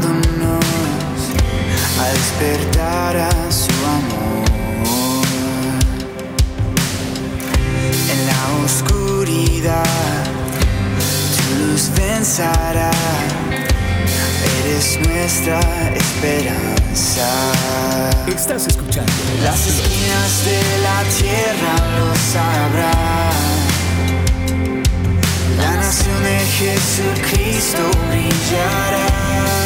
llamándonos a despertar a su amor. En la oscuridad, tu luz pensará, eres nuestra esperanza. Estás escuchando. Las esquinas de la tierra lo sabrán. La nación de Jesucristo brillará.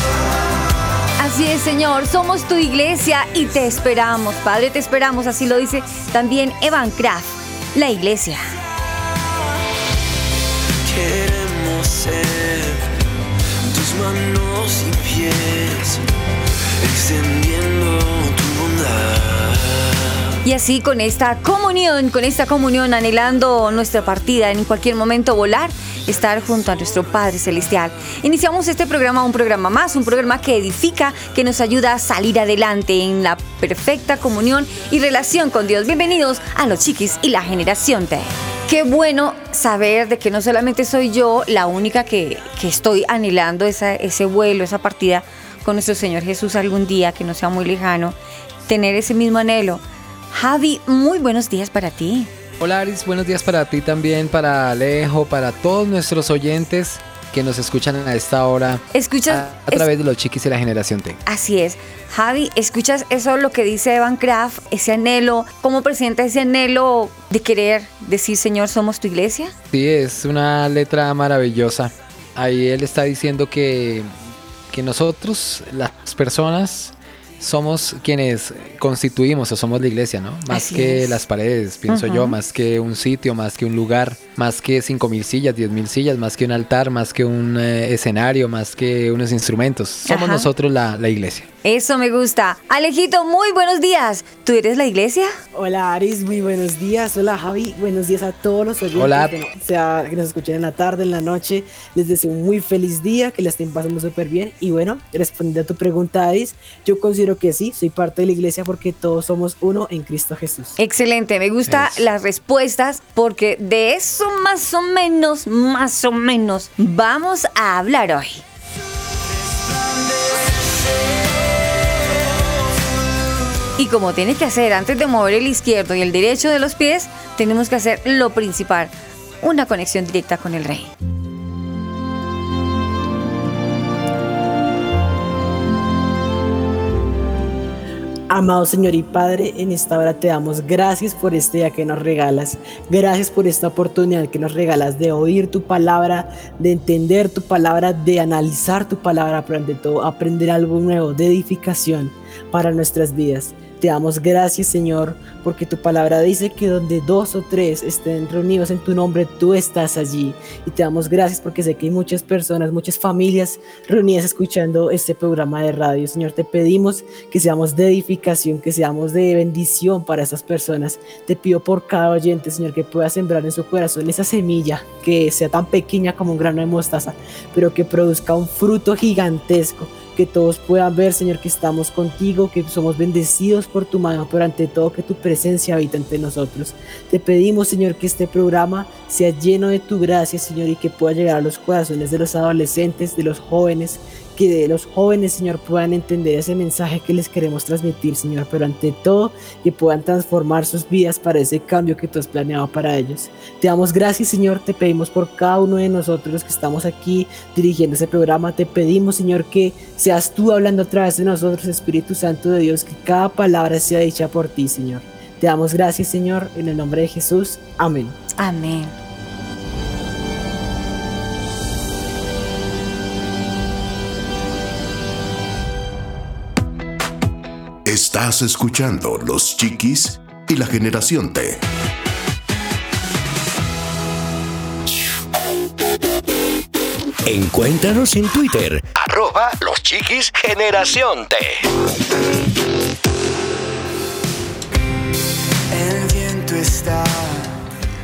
Así es, Señor, somos tu iglesia y te esperamos. Padre, te esperamos, así lo dice también Evan Kraft, la iglesia. Queremos ser tus manos y pies, extendiendo tu bondad. Y así con esta comunión, con esta comunión anhelando nuestra partida, en cualquier momento volar, estar junto a nuestro Padre Celestial. Iniciamos este programa, un programa más, un programa que edifica, que nos ayuda a salir adelante en la perfecta comunión y relación con Dios. Bienvenidos a los chiquis y la generación T. Qué bueno saber de que no solamente soy yo la única que, que estoy anhelando esa, ese vuelo, esa partida con nuestro Señor Jesús algún día, que no sea muy lejano, tener ese mismo anhelo. Javi, muy buenos días para ti. Hola Aris, buenos días para ti también, para Alejo, para todos nuestros oyentes que nos escuchan a esta hora Escuchas a, a través de los chiquis y la generación T. Así es. Javi, ¿escuchas eso lo que dice Evan Kraft, ese anhelo? ¿Cómo presenta ese anhelo de querer decir, Señor, somos tu iglesia? Sí, es una letra maravillosa. Ahí él está diciendo que, que nosotros, las personas, somos quienes constituimos o somos la iglesia, ¿no? Más Así que es. las paredes, pienso yo, más que un sitio, más que un lugar, más que cinco mil sillas, diez mil sillas, más que un altar, más que un eh, escenario, más que unos instrumentos. Somos Ajá. nosotros la, la iglesia. Eso me gusta. Alejito, muy buenos días. ¿Tú eres la iglesia? Hola Aris, muy buenos días. Hola Javi, buenos días a todos los oyentes. Hola. Bueno, sea que nos escuchen en la tarde, en la noche. Les deseo un muy feliz día, que la estén pasando súper bien. Y bueno, respondiendo a tu pregunta, Aris, yo considero que sí, soy parte de la iglesia porque todos somos uno en Cristo Jesús. Excelente, me gustan las respuestas porque de eso más o menos, más o menos, vamos a hablar hoy. Y como tiene que hacer antes de mover el izquierdo y el derecho de los pies, tenemos que hacer lo principal, una conexión directa con el rey. Amado Señor y Padre, en esta hora te damos gracias por este día que nos regalas. Gracias por esta oportunidad que nos regalas de oír tu palabra, de entender tu palabra, de analizar tu palabra, pero todo aprender algo nuevo de edificación para nuestras vidas. Te damos gracias, Señor, porque tu palabra dice que donde dos o tres estén reunidos en tu nombre, tú estás allí. Y te damos gracias porque sé que hay muchas personas, muchas familias reunidas escuchando este programa de radio. Señor, te pedimos que seamos de edificación, que seamos de bendición para esas personas. Te pido por cada oyente, Señor, que pueda sembrar en su corazón esa semilla que sea tan pequeña como un grano de mostaza, pero que produzca un fruto gigantesco que todos puedan ver, Señor, que estamos contigo, que somos bendecidos por tu mano, pero ante todo que tu presencia habita entre nosotros. Te pedimos, Señor, que este programa sea lleno de tu gracia, Señor, y que pueda llegar a los corazones de los adolescentes, de los jóvenes, que los jóvenes, Señor, puedan entender ese mensaje que les queremos transmitir, Señor, pero ante todo que puedan transformar sus vidas para ese cambio que tú has planeado para ellos. Te damos gracias, Señor, te pedimos por cada uno de nosotros que estamos aquí dirigiendo ese programa, te pedimos, Señor, que seas tú hablando a través de nosotros, Espíritu Santo de Dios, que cada palabra sea dicha por ti, Señor. Te damos gracias, Señor, en el nombre de Jesús. Amén. Amén. Estás escuchando Los Chiquis y la Generación T. Encuéntranos en Twitter, arroba los chiquis generación T.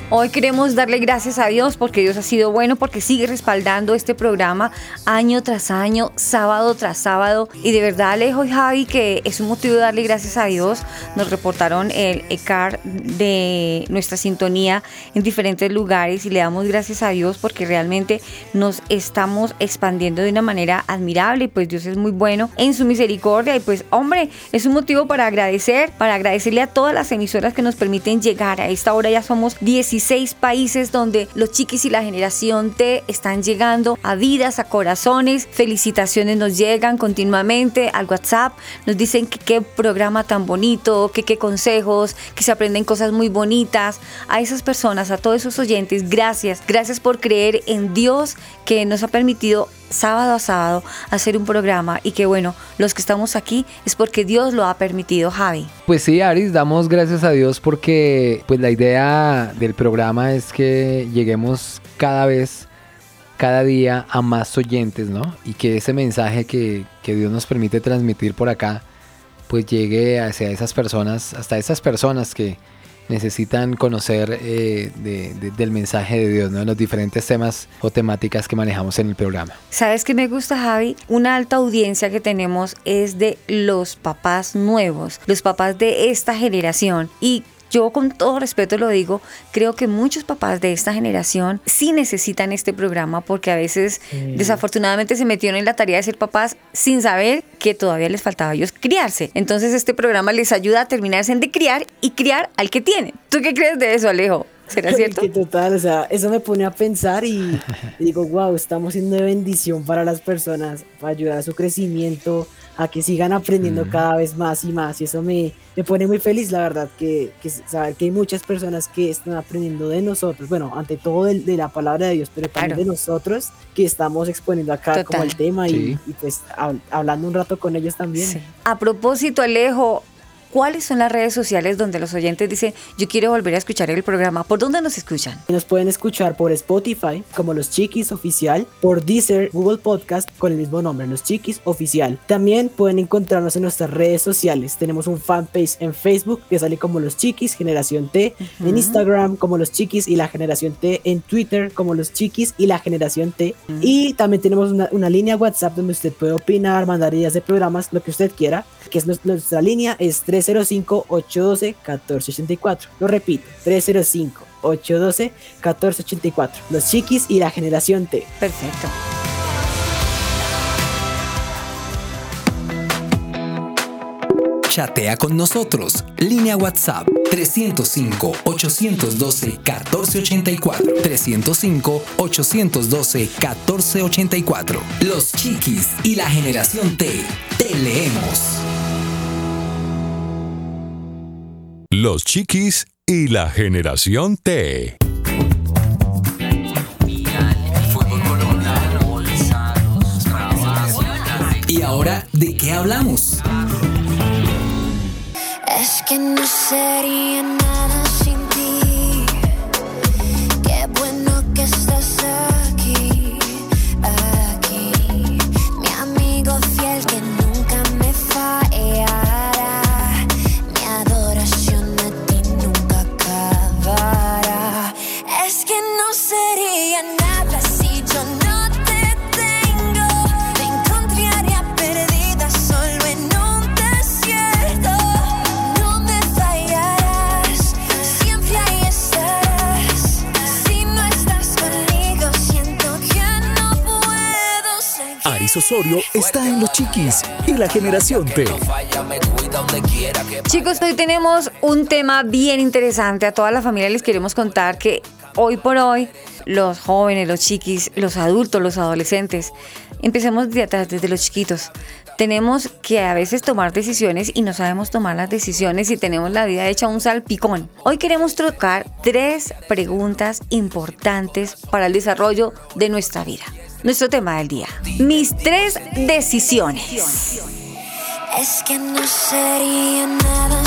Hoy queremos darle gracias a Dios porque Dios ha sido bueno, porque sigue respaldando este programa año tras año, sábado tras sábado. Y de verdad, Alejo y Javi, que es un motivo de darle gracias a Dios. Nos reportaron el ECAR de nuestra sintonía en diferentes lugares y le damos gracias a Dios porque realmente nos estamos expandiendo de una manera admirable. Y pues Dios es muy bueno en su misericordia. Y pues, hombre, es un motivo para agradecer, para agradecerle a todas las emisoras que nos permiten llegar. A esta hora ya somos 16 países donde los chiquis y la generación T están llegando a vidas, a corazones. Felicitaciones nos llegan continuamente al WhatsApp. Nos dicen que qué programa tan bonito, que qué consejos, que se aprenden cosas muy bonitas. A esas personas, a todos esos oyentes, gracias. Gracias por creer en Dios que nos ha permitido sábado a sábado hacer un programa y que bueno, los que estamos aquí es porque Dios lo ha permitido, Javi. Pues sí, Aris, damos gracias a Dios porque pues la idea del programa es que lleguemos cada vez, cada día a más oyentes, ¿no? Y que ese mensaje que, que Dios nos permite transmitir por acá, pues llegue hacia esas personas, hasta esas personas que necesitan conocer eh, de- de- del mensaje de Dios, ¿no? Los diferentes temas o temáticas que manejamos en el programa. ¿Sabes qué me gusta, Javi? Una alta audiencia que tenemos es de los papás nuevos, los papás de esta generación. Y yo con todo respeto lo digo, creo que muchos papás de esta generación sí necesitan este programa porque a veces desafortunadamente se metieron en la tarea de ser papás sin saber que todavía les faltaba a ellos criarse. Entonces este programa les ayuda a terminarse de criar y criar al que tienen. ¿Tú qué crees de eso, Alejo? ¿Será cierto? Que total, o sea, eso me pone a pensar y, y digo, wow, estamos siendo de bendición para las personas, para ayudar a su crecimiento, a que sigan aprendiendo cada vez más y más. Y eso me, me pone muy feliz, la verdad, que, que saber que hay muchas personas que están aprendiendo de nosotros, bueno, ante todo de, de la palabra de Dios, pero también Claro. de nosotros que estamos exponiendo acá como Total. el tema y, Sí. y pues hab- hablando un rato con ellos también. Sí. A propósito, Alejo, ¿cuáles son las redes sociales donde los oyentes dicen, yo quiero volver a escuchar el programa? ¿Por dónde nos escuchan? Nos pueden escuchar por Spotify como Los Chiquis Oficial, por Deezer, Google Podcast con el mismo nombre, Los Chiquis Oficial. También pueden encontrarnos en nuestras redes sociales. Tenemos un fanpage en Facebook que sale como Los Chiquis Generación T, en Instagram como Los Chiquis y la Generación T, en Twitter como Los Chiquis y la Generación T. Y también tenemos una, una línea WhatsApp donde usted puede opinar, mandar ideas de programas, lo que usted quiera, que es nues- nuestra línea es 305-812-1484. Lo repito, 305. 812-1484. Los chiquis y la generación T. Perfecto. Chatea con nosotros. Línea WhatsApp 305-812-1484. 305-812-1484. Los chiquis y la generación T. Te leemos. Los chiquis y la generación T. Y ahora, ¿de qué hablamos? Es que no sería nada sin Osorio está en Los Chiquis y la generación T. Chicos, hoy tenemos un tema bien interesante. A toda la familia les queremos contar que hoy por hoy los jóvenes, los chiquis, los adultos, los adolescentes, empecemos de atrás, desde los chiquitos. Tenemos que a veces tomar decisiones y no sabemos tomar las decisiones y tenemos la vida hecha un salpicón. Hoy queremos tocar tres preguntas importantes para el desarrollo de nuestra vida. Nuestro tema del día. Mis tres decisiones. Es que no sería nada.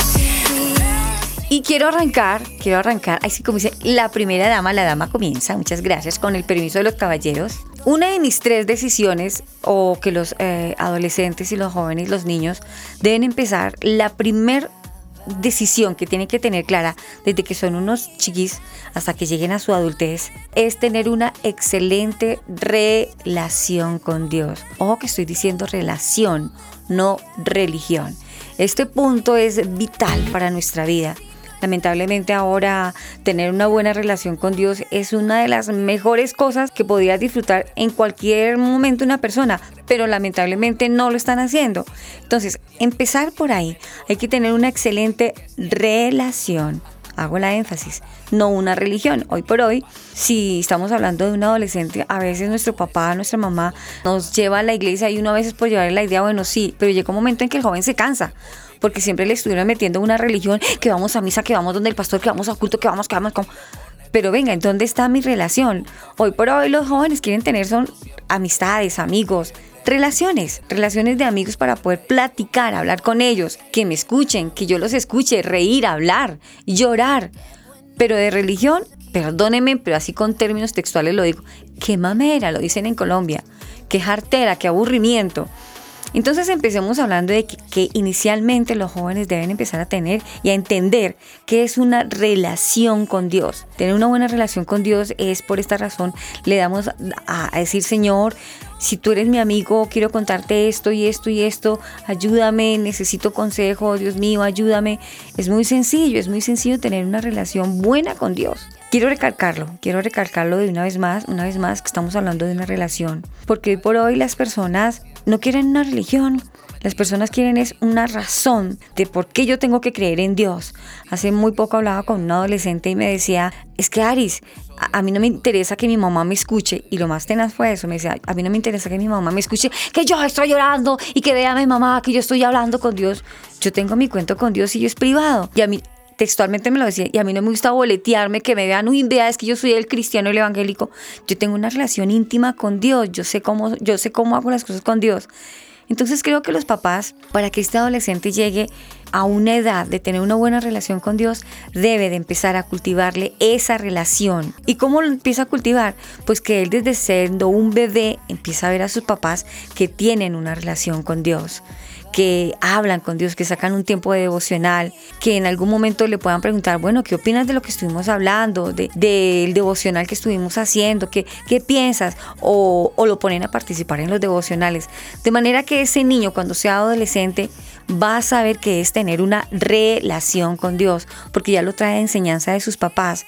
Y quiero arrancar, quiero arrancar, así como dice la primera dama, la dama comienza, muchas gracias, con el permiso de los caballeros. Una de mis tres decisiones, o que los eh, adolescentes y los jóvenes, los niños, deben empezar, la primer decisión que tienen que tener clara desde que son unos chiquis hasta que lleguen a su adultez es tener una excelente relación con Dios. Ojo que estoy diciendo relación, no religión. Este punto es vital para nuestra vida. Lamentablemente ahora tener una buena relación con Dios es una de las mejores cosas que podrías disfrutar en cualquier momento una persona, pero lamentablemente no lo están haciendo. Entonces, empezar por ahí. Hay que tener una excelente relación. Hago la énfasis, no una religión. Hoy por hoy, si estamos hablando de un adolescente, a veces nuestro papá, nuestra mamá nos lleva a la iglesia y uno a veces puede llevarle la idea, bueno, sí, pero llega un momento en que el joven se cansa porque siempre le estuvieron metiendo una religión, que vamos a misa, que vamos donde el pastor, que vamos a culto, que vamos, que vamos, como... Pero venga, ¿en dónde está mi relación? Hoy por hoy los jóvenes quieren tener son amistades, amigos, relaciones, relaciones de amigos para poder platicar, hablar con ellos, que me escuchen, que yo los escuche, reír, hablar, llorar. Pero de religión, perdónenme, pero así con términos textuales lo digo, qué mamera, lo dicen en Colombia, qué jartera, qué aburrimiento. Entonces empecemos hablando de que, inicialmente los jóvenes deben empezar a tener y a entender que es una relación con Dios. Tener una buena relación con Dios es por esta razón, le damos a, a decir, Señor, si tú eres mi amigo, quiero contarte esto y esto y esto, ayúdame, necesito consejo, Dios mío, ayúdame. Es muy sencillo, es muy sencillo tener una relación buena con Dios. Quiero recalcarlo, quiero recalcarlo de una vez más, una vez más que estamos hablando de una relación, porque hoy por hoy las personas no quieren una religión, las personas quieren es una razón de por qué yo tengo que creer en Dios. Hace muy poco hablaba con un adolescente y me decía, es que Aris, a, mí no me interesa que mi mamá me escuche. Y lo más tenaz fue eso, me decía, a mí no me interesa que mi mamá me escuche, que yo estoy llorando y que vea a mi mamá que yo estoy hablando con Dios. Yo tengo mi cuento con Dios y yo es privado. Y a mí textualmente me lo decía, y a mí no me gusta boletearme, que me vean, uy, vea, es que yo soy el cristiano, el evangélico. Yo tengo una relación íntima con Dios, yo sé cómo, yo sé cómo hago las cosas con Dios. Entonces creo que los papás, para que este adolescente llegue a una edad de tener una buena relación con Dios, debe de empezar a cultivarle esa relación. ¿Y cómo lo empieza a cultivar? Pues que él desde siendo un bebé empieza a ver a sus papás que tienen una relación con Dios que hablan con Dios, que sacan un tiempo de devocional, que en algún momento le puedan preguntar, bueno, ¿qué opinas de lo que estuvimos hablando, del de, devocional que estuvimos haciendo? ¿Qué, qué piensas? O, o lo ponen a participar en los devocionales. De manera que ese niño, cuando sea adolescente, va a saber que es tener una relación con Dios, porque ya lo trae enseñanza de sus papás.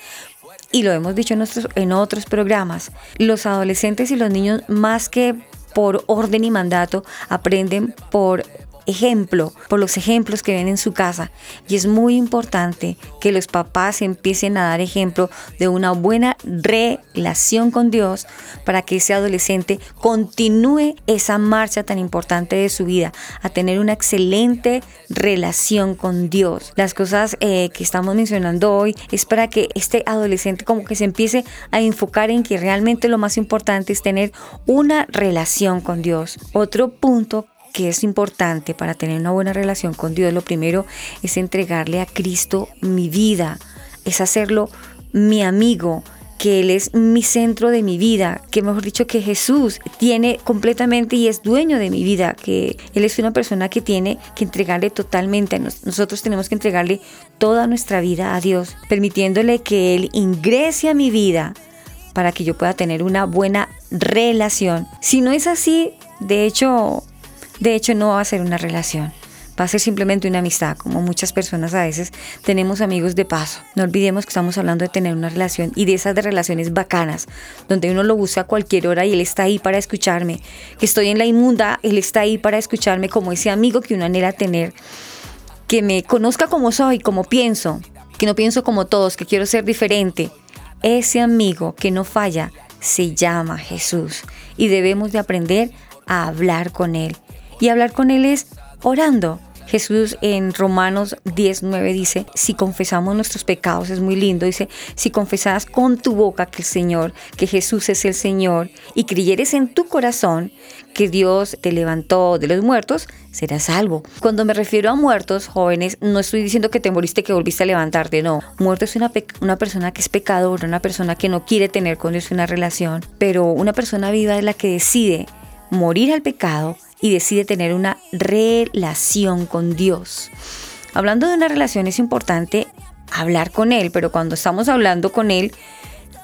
Y lo hemos dicho en, nuestros, en otros programas, los adolescentes y los niños más que por orden y mandato aprenden por ejemplo, por los ejemplos que ven en su casa. Y es muy importante que los papás empiecen a dar ejemplo de una buena relación con Dios para que ese adolescente continúe esa marcha tan importante de su vida, a tener una excelente relación con Dios. Las cosas eh, que estamos mencionando hoy es para que este adolescente como que se empiece a enfocar en que realmente lo más importante es tener una relación con Dios. Otro punto que es importante para tener una buena relación con Dios, lo primero es entregarle a Cristo mi vida, es hacerlo mi amigo, que Él es mi centro de mi vida, que mejor dicho que Jesús tiene completamente y es dueño de mi vida, que Él es una persona que tiene que entregarle totalmente, nosotros tenemos que entregarle toda nuestra vida a Dios, permitiéndole que Él ingrese a mi vida para que yo pueda tener una buena relación. Si no es así, de hecho, de hecho no va a ser una relación. va a ser simplemente una amistad, como muchas personas a veces tenemos amigos de paso. No olvidemos que estamos hablando de tener una relación y de esas de relaciones bacanas, donde uno lo busca a cualquier hora y él está ahí para escucharme. Que estoy en la inmunda, él está ahí para escucharme como ese amigo que uno anhela tener. Que me conozca como soy, como pienso, que no pienso como todos, que quiero ser diferente. Ese amigo que no falla se llama Jesús y debemos de aprender a hablar con Él. Y hablar con Él es orando. Jesús en Romanos 19 dice, si confesamos nuestros pecados, es muy lindo, dice, si confesas con tu boca que el Señor, que Jesús es el Señor, y creyeres en tu corazón que Dios te levantó de los muertos, serás salvo. Cuando me refiero a muertos, jóvenes, no estoy diciendo que te moriste, que volviste a levantarte, no. Muerto es una, una persona que es pecadora, una persona que no quiere tener con Dios una relación, pero una persona viva es la que decide morir al pecado y decide tener una relación con Dios. Hablando de una relación es importante hablar con Él, pero cuando estamos hablando con Él,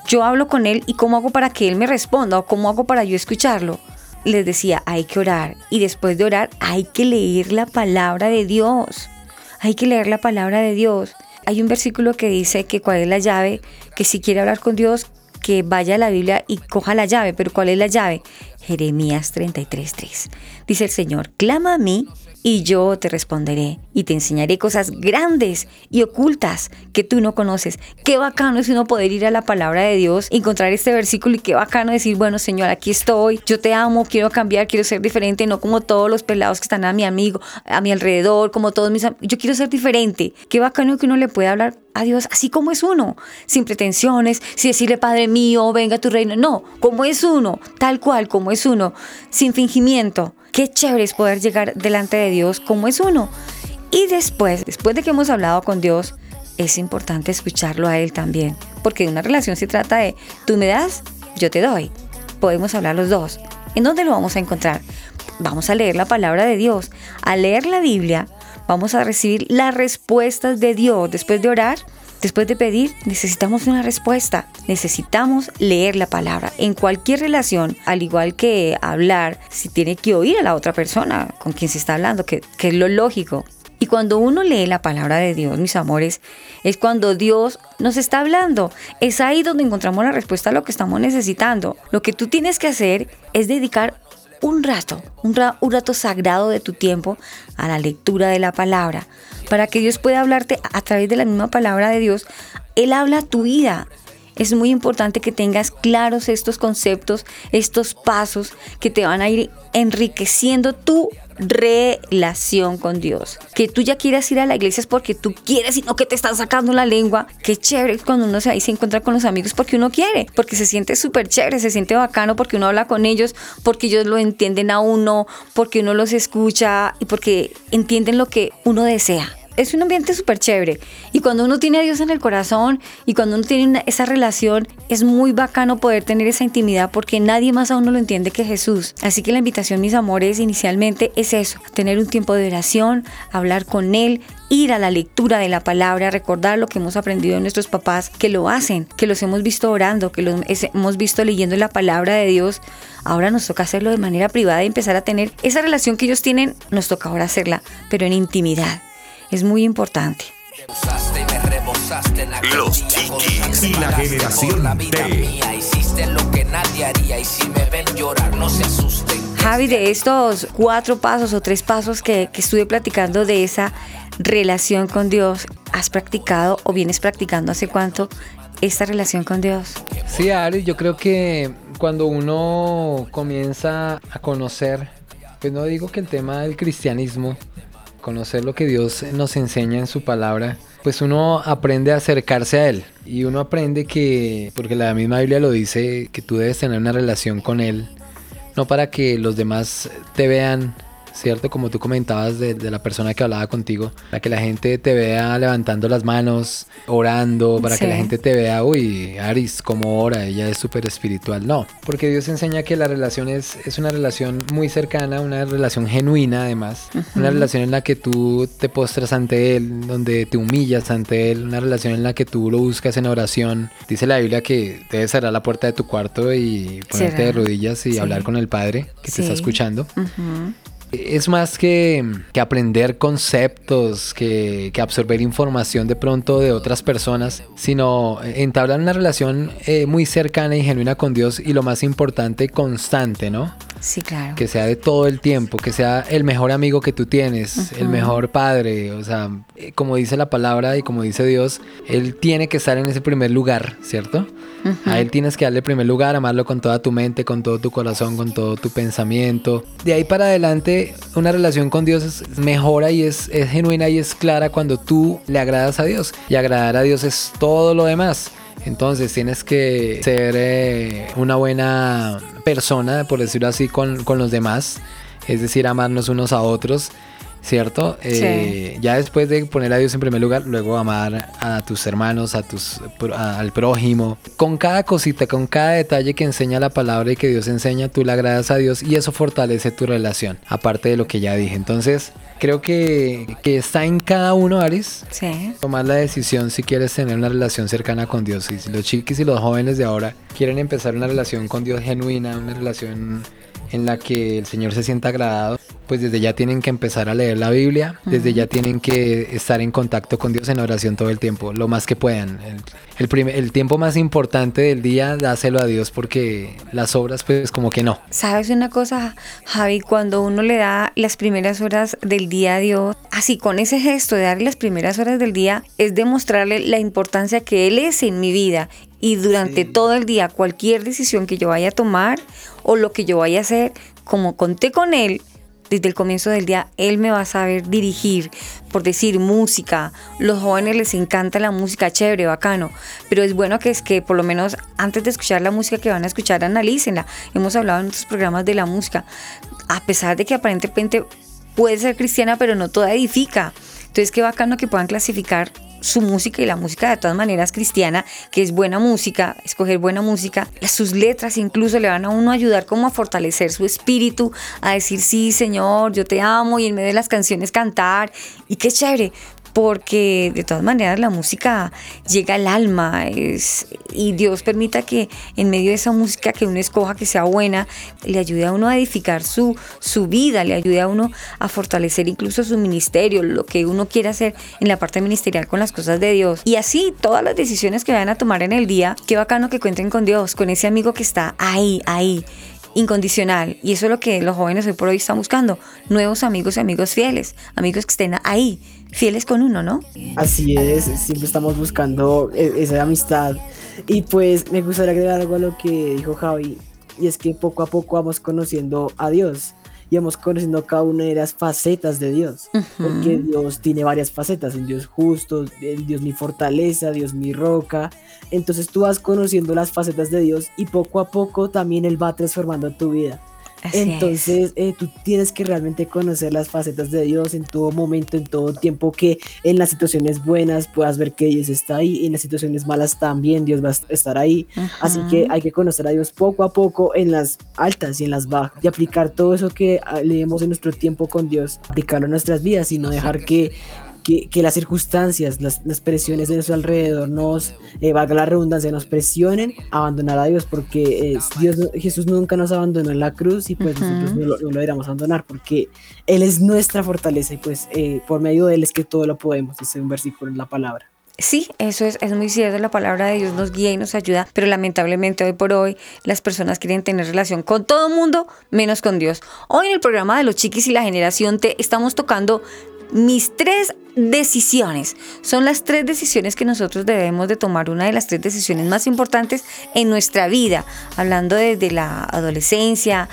yo hablo con Él y cómo hago para que Él me responda o cómo hago para yo escucharlo. Les decía, hay que orar y después de orar hay que leer la palabra de Dios. Hay que leer la palabra de Dios. Hay un versículo que dice que cuál es la llave, que si quiere hablar con Dios, que vaya a la Biblia y coja la llave. Pero ¿cuál es la llave? Jeremías 33:3. Dice el Señor, clama a mí y yo te responderé y te enseñaré cosas grandes y ocultas que tú no conoces. Qué bacano es uno poder ir a la palabra de Dios, encontrar este versículo y qué bacano decir, bueno Señor, aquí estoy, yo te amo, quiero cambiar, quiero ser diferente, no como todos los pelados que están a mi amigo, a mi alrededor, como todos mis amigos, yo quiero ser diferente. Qué bacano que uno le pueda hablar a Dios así como es uno, sin pretensiones, sin decirle Padre mío, venga tu reino, no, como es uno, tal cual como es uno, sin fingimiento. Qué chévere es poder llegar delante de Dios como es uno. Y después, después de que hemos hablado con Dios, es importante escucharlo a Él también. Porque una relación se trata de, tú me das, yo te doy. Podemos hablar los dos. ¿En dónde lo vamos a encontrar? Vamos a leer la palabra de Dios. Al leer la Biblia, vamos a recibir las respuestas de Dios. Después de orar, Después de pedir, necesitamos una respuesta. Necesitamos leer la palabra. En cualquier relación, al igual que hablar, si tiene que oír a la otra persona con quien se está hablando, que, es lo lógico. Y cuando uno lee la palabra de Dios, mis amores, es cuando Dios nos está hablando. Es ahí donde encontramos la respuesta a lo que estamos necesitando. Lo que tú tienes que hacer es dedicar un rato, un, rato sagrado de tu tiempo a la lectura de la palabra, para que Dios pueda hablarte a través de la misma palabra de Dios. Él habla tu vida. Es muy importante que tengas claros estos conceptos, estos pasos que te van a ir enriqueciendo tu relación con Dios. Que tú ya quieras ir a la iglesia es porque tú quieres y no que te están sacando la lengua. Qué chévere cuando uno se, ahí se encuentra con los amigos porque uno quiere, porque se siente súper chévere, se siente bacano porque uno habla con ellos, porque ellos lo entienden a uno, porque uno los escucha y porque entienden lo que uno desea es un ambiente súper chévere. Y cuando uno tiene a Dios en el corazón y cuando uno tiene esa relación, es muy bacano poder tener esa intimidad porque nadie más a uno lo entiende que Jesús. Así que la invitación, mis amores, inicialmente es eso, tener un tiempo de oración, hablar con Él, ir a la lectura de la palabra, recordar lo que hemos aprendido de nuestros papás, que lo hacen, que los hemos visto orando, que los hemos visto leyendo la palabra de Dios. Ahora nos toca hacerlo de manera privada y empezar a tener esa relación que ellos tienen, nos toca ahora hacerla, pero en intimidad es muy importante. Los chiquis y la generación T. Javi, de estos cuatro pasos o tres pasos que, que estuve platicando de esa relación con Dios, ¿has practicado o vienes practicando hace cuánto esta relación con Dios? Sí, Ari, yo creo que cuando uno comienza a conocer, pues no digo que el tema del cristianismo, conocer lo que Dios nos enseña en su palabra, pues uno aprende a acercarse a Él. Y uno aprende que, porque la misma Biblia lo dice, que tú debes tener una relación con Él, no para que los demás te vean ¿cierto? Como tú comentabas de, la persona que hablaba contigo, para que la gente te vea levantando las manos, orando, para que la gente te vea, uy, Aris, como ora, ella es súper espiritual. No, porque Dios enseña que la relación es, es una relación muy cercana, una relación genuina además, una relación en la que tú te postras ante Él, donde te humillas ante Él, una relación en la que tú lo buscas en oración. Dice la Biblia que debes cerrar la puerta de tu cuarto y ponerte de rodillas y hablar con el Padre que te está escuchando. Es más que, que aprender conceptos, que, que absorber información de pronto de otras personas, sino entablar una relación eh, muy cercana y genuina con Dios y lo más importante, constante, ¿no? Sí, claro. Que sea de todo el tiempo, que sea el mejor amigo que tú tienes, el mejor padre, o sea, eh, como dice la palabra y como dice Dios, Él tiene que estar en ese primer lugar, ¿cierto? A Él tienes que darle primer lugar, amarlo con toda tu mente, con todo tu corazón, con todo tu pensamiento. De ahí para adelante, una relación con Dios es mejora y es, es genuina y es clara cuando tú le agradas a Dios. Y agradar a Dios es todo lo demás. Entonces tienes que ser eh, una buena persona, por decirlo así, con, con los demás. Es decir, amarnos unos a otros. ¿Cierto? Eh, Ya después de poner a Dios en primer lugar, luego amar a tus hermanos, a tus, a- al prójimo. Con cada cosita, con cada detalle que enseña la palabra y que Dios enseña, tú le agradas a Dios y eso fortalece tu relación, aparte de lo que ya dije. Entonces, creo que, que está en cada uno, Aris, Sí. tomar la decisión si quieres tener una relación cercana con Dios. Y si los chiquis y los jóvenes de ahora quieren empezar una relación con Dios genuina, una relación en la que el Señor se sienta agradado, pues desde ya tienen que empezar a leer la Biblia, desde ya tienen que estar en contacto con Dios en oración todo el tiempo, lo más que puedan. El, el, primer- el tiempo más importante del día, dáselo a Dios porque las obras pues como que no. ¿Sabes una cosa, Javi? Cuando uno le da las primeras horas del día a Dios, así con ese gesto de darle las primeras horas del día, es demostrarle la importancia que Él es en mi vida. Y durante todo el día, cualquier decisión que yo vaya a tomar o lo que yo vaya a hacer, como conté con Él, desde el comienzo del día, Él me va a saber dirigir, por decir música. Los jóvenes les encanta la música, chévere, bacano. Pero es bueno que es que por lo menos antes de escuchar la música que van a escuchar, analícenla. Hemos hablado en otros programas de la música. A pesar de que aparentemente puede ser cristiana, pero no toda edifica. Entonces, qué bacano que puedan clasificar su música y la música de todas maneras cristiana, que es buena música, escoger buena música, sus letras incluso le van a uno ayudar como a fortalecer su espíritu, a decir sí Señor, yo te amo y en medio de las canciones cantar. Y qué chévere, porque de todas maneras la música llega al alma es, y Dios permita que en medio de esa música que uno escoja que sea buena, le ayude a uno a edificar su, su vida, le ayude a uno a fortalecer incluso su ministerio, lo que uno quiere hacer en la parte ministerial con las cosas de Dios. Y así todas las decisiones que vayan a tomar en el día, qué bacano que cuenten con Dios, con ese amigo que está ahí, ahí incondicional. Y eso es lo que los jóvenes hoy por hoy están buscando. Nuevos amigos y amigos fieles. Amigos que estén ahí, fieles con uno, ¿no? Así es, siempre estamos buscando e- esa amistad. Y pues me gustaría agregar algo a lo que dijo Javi, y es que poco a poco vamos conociendo a Dios y vamos conociendo cada una de las facetas de Dios, porque Dios tiene varias facetas, el Dios justo, el Dios mi fortaleza, Dios mi roca. Entonces tú vas conociendo las facetas de Dios y poco a poco también Él va transformando tu vida. Así. Entonces, eh, tú tienes que realmente conocer las facetas de Dios en todo momento, en todo tiempo, que en las situaciones buenas puedas ver que Dios está ahí, y en las situaciones malas también Dios va a estar ahí. Así que hay que conocer a Dios poco a poco en las altas y en las bajas, y aplicar todo eso que ah, leemos en nuestro tiempo con Dios, aplicarlo a nuestras vidas y no dejar que que, que las circunstancias, las, las presiones de nuestro alrededor nos, eh, valga la redundancia, nos presionen a abandonar a Dios, porque eh, Dios, Jesús nunca nos abandonó en la cruz y pues nosotros no lo, no lo deberíamos abandonar, porque Él es nuestra fortaleza y pues eh, por medio de Él es que todo lo podemos, dice un versículo en la palabra. Sí, eso es, es muy cierto, la palabra de Dios nos guía y nos ayuda, pero lamentablemente hoy por hoy las personas quieren tener relación con todo el mundo menos con Dios. Hoy en el programa de los chiquis y la generación T estamos tocando mis tres decisiones. Son las tres decisiones que nosotros debemos de tomar, una de las tres decisiones más importantes en nuestra vida, hablando desde la adolescencia,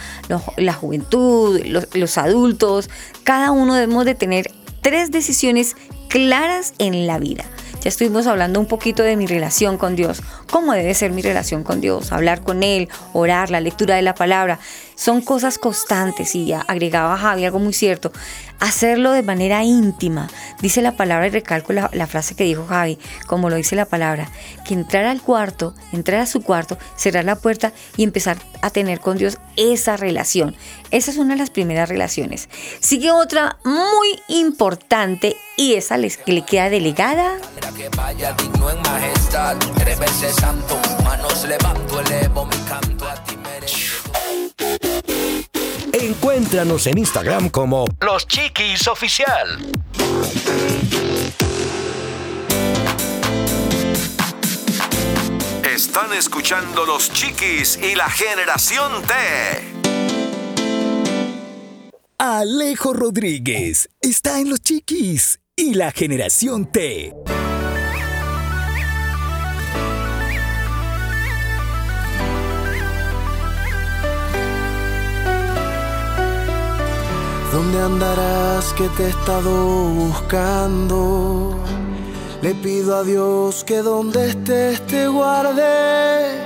la juventud, los, los adultos, cada uno debemos de tener tres decisiones claras en la vida. Ya estuvimos hablando un poquito de mi relación con Dios, cómo debe ser mi relación con Dios, hablar con Él, orar, la lectura de la palabra. Son cosas constantes y agregaba Javi algo muy cierto. Hacerlo de manera íntima. Dice la palabra y recalco la, frase que dijo Javi, como lo dice la palabra, que entrar al cuarto, entrar a su cuarto, cerrar la puerta y empezar a tener con Dios esa relación. Esa es una de las primeras relaciones. Sigue otra muy importante y esa que le queda delegada levanto, elevo mi canto a ti. Encuéntranos en Instagram como Los Chiquis Oficial. Están escuchando los Chiquis y la generación T. Alejo Rodríguez está en los Chiquis y la generación T. ¿Dónde andarás que te he estado buscando? Le pido a Dios que donde estés te guarde.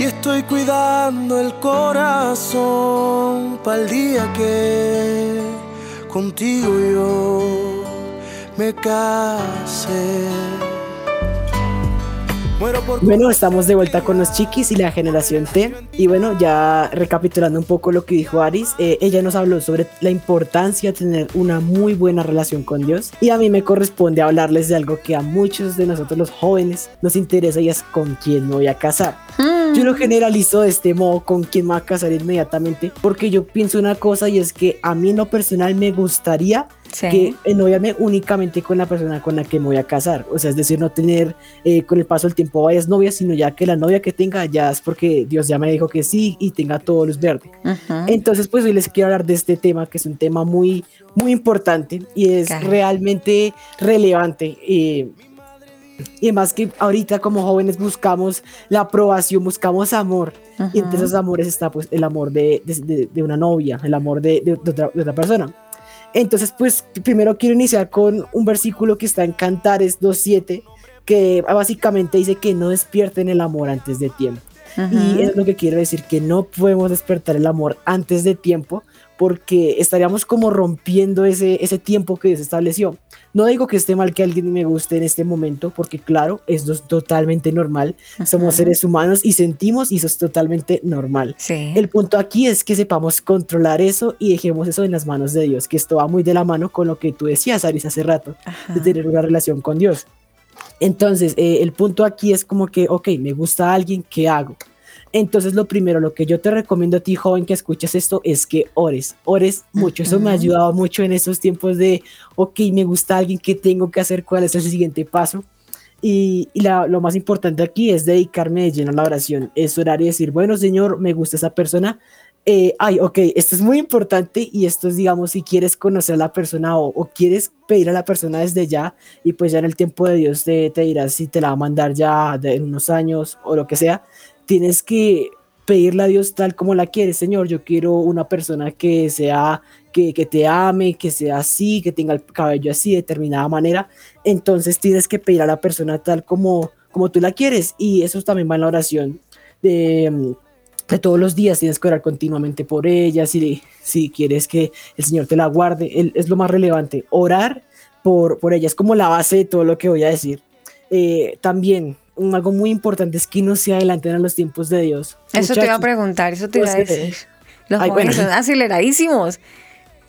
Y estoy cuidando el corazón para el día que contigo yo me case. Bueno, estamos de vuelta con los chiquis y la generación T. Y bueno, ya recapitulando un poco lo que dijo Aris, eh, ella nos habló sobre la importancia de tener una muy buena relación con Dios. Y a mí me corresponde hablarles de algo que a muchos de nosotros los jóvenes nos interesa y es con quién me voy a casar. Yo lo generalizo de este modo con quién me voy a casar inmediatamente porque yo pienso una cosa y es que a mí en lo personal me gustaría Sí. que ennoviarme únicamente con la persona con la que me voy a casar. O sea, es decir, no tener eh, con el paso del tiempo varias novias, sino ya que la novia que tenga ya es porque Dios ya me dijo que sí y tenga todo luz verde. Entonces, pues hoy les quiero hablar de este tema, que es un tema muy, muy importante y es Claro. realmente relevante. eh, y además que ahorita como jóvenes buscamos la aprobación, buscamos amor. Y entre esos amores está pues el amor de, de- de- una novia, el amor de, de- otra, de otra persona. Entonces pues primero quiero iniciar con un versículo que está en Cantares 2.7 que básicamente dice que no despierten el amor antes de tiempo. Y es lo que quiero decir, que no podemos despertar el amor antes de tiempo porque estaríamos como rompiendo ese, ese tiempo que Dios estableció. No digo que esté mal que alguien me guste en este momento, porque claro, eso es totalmente normal. Somos seres humanos y sentimos y eso es totalmente normal. El punto aquí es que sepamos controlar eso y dejemos eso en las manos de Dios, que esto va muy de la mano con lo que tú decías, Aris, hace rato, de tener una relación con Dios. Entonces, eh, el punto aquí es como que, ok, me gusta alguien, ¿qué hago? Entonces, lo primero, lo que yo te recomiendo a ti, joven, que escuches esto, es que ores, ores mucho. Eso me ha ayudado mucho en esos tiempos de, ok, me gusta alguien, ¿qué tengo que hacer? ¿Cuál es el siguiente paso? Y, y la- lo más importante aquí es dedicarme de lleno a la oración, es orar y decir, bueno, Señor, me gusta esa persona. Eh, ay, ok, esto es muy importante y esto es, digamos, si quieres conocer a la persona o, o quieres pedir a la persona desde ya y pues ya en el tiempo de Dios te, te dirás si te la va a mandar ya de- en unos años o lo que sea, tienes que pedirle a Dios tal como la quieres, Señor, yo quiero una persona que sea, que, que te ame, que sea así, que tenga el cabello así, de determinada manera, entonces tienes que pedir a la persona tal como, como tú la quieres y eso también va en la oración de, de todos los días, tienes que orar continuamente por ella, si, si quieres que el Señor te la guarde, el- es lo más relevante, orar por, por ella, es como la base de todo lo que voy a decir. Eh, también, un- algo muy importante es que no se adelanten a los tiempos de Dios. Eso te iba a preguntar, eso te iba a pues, eh, decir. Los ay, jóvenes bueno. son aceleradísimos.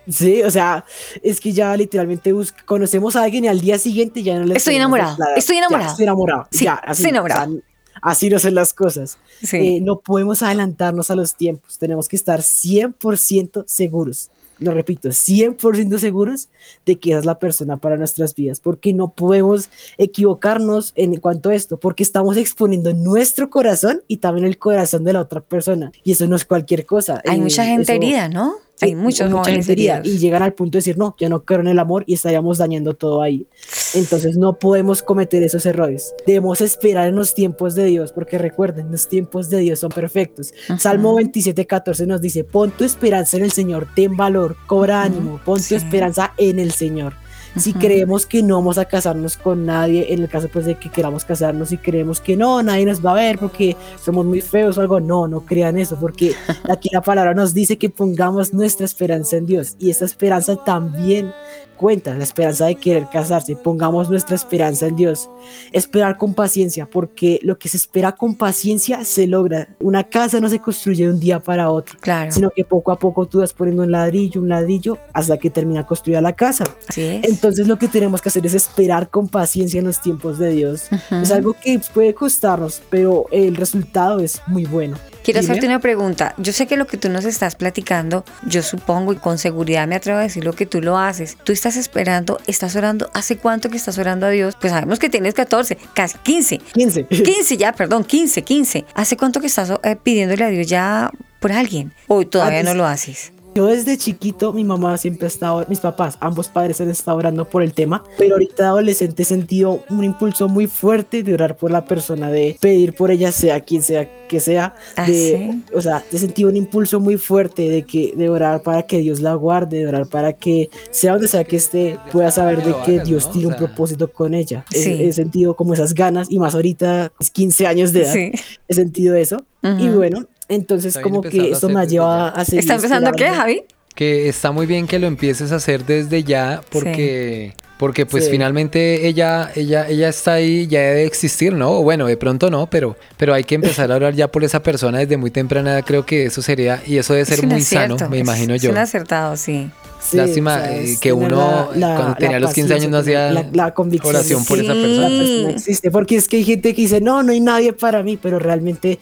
Sí, o sea, es que ya literalmente conocemos a alguien y al día siguiente ya no le Estoy enamorado, estoy enamorado. estoy enamorado. Sí, ya, así, estoy enamorado. o sea, así no son las cosas. Sí. Eh, no podemos adelantarnos a los tiempos. Tenemos que estar 100% seguros. Lo repito, 100% seguros de que es la persona para nuestras vidas, porque no podemos equivocarnos en cuanto a esto, porque estamos exponiendo nuestro corazón y también el corazón de la otra persona. Y eso no es cualquier cosa. Hay Eh, mucha gente eso- herida, ¿no? Sí, Hay muchos mucha jóvenes heridos. y llegan al punto de decir, no, ya no creo en el amor y estaríamos dañando todo ahí. Entonces no podemos cometer esos errores. Debemos esperar en los tiempos de Dios, porque recuerden, los tiempos de Dios son perfectos. Salmo 27, 14 nos dice, pon tu esperanza en el Señor, ten valor, cobra ánimo, pon tu esperanza en el Señor. Si creemos que no vamos a casarnos con nadie, en el caso pues de que queramos casarnos y creemos que no, nadie nos va a ver porque somos muy feos o algo, no, no crean eso, porque aquí la palabra nos dice que pongamos nuestra esperanza en Dios y esta esperanza también cuenta, la esperanza de querer casarse, pongamos nuestra esperanza en Dios, esperar con paciencia, porque lo que se espera con paciencia se logra. Una casa no se construye de un día para otro, Claro. sino que poco a poco tú vas poniendo un ladrillo, un ladrillo, hasta que termina construida la casa. Entonces lo que tenemos que hacer es esperar con paciencia en los tiempos de Dios. Es algo que puede costarnos, pero el resultado es muy bueno. Quiero Dime. hacerte una pregunta. Yo sé que lo que tú nos estás platicando, yo supongo y con seguridad me atrevo a decir lo que tú lo haces. Tú estás esperando, estás orando. ¿Hace cuánto que estás orando a Dios? Pues sabemos que tienes 14, casi 15. 15. 15 ya, perdón, 15, 15. ¿Hace cuánto que estás eh, pidiéndole a Dios ya por alguien? ¿O todavía Ah, no lo haces? Yo desde chiquito, mi mamá siempre ha estado, mis papás, ambos padres han estado orando por el tema, pero ahorita adolescente he sentido un impulso muy fuerte de orar por la persona, de pedir por ella, sea quien sea que sea, Ah, de, ¿sí? o sea, he sentido un impulso muy fuerte de que de orar para que Dios la guarde, de orar para que sea donde sea que esté, pueda saber de que Dios tiene un propósito con ella. He- Sí. He, sentido como esas ganas y más ahorita, mis 15 años de edad, Sí. he sentido eso. Y bueno, entonces Está como que esto me ya. a seguir ¿Está empezando qué. Javi? Que está muy bien que lo empieces a hacer desde ya porque... Porque pues Sí. finalmente ella, ella, ella está ahí, ya debe existir, ¿no? O Bueno, de pronto no, pero, pero hay que empezar a hablar ya por esa persona desde muy temprana. Creo que eso sería, y eso debe ser Es muy acierto, sano, me es- imagino es yo. un acertado, sí. Sí, Lástima, o sea, eh, es que uno, cuando tenía los 15 años, no hacía la, la convicción oración por esa Sí. persona. persona existe, porque es que hay gente que dice, no, no hay nadie para mí, pero realmente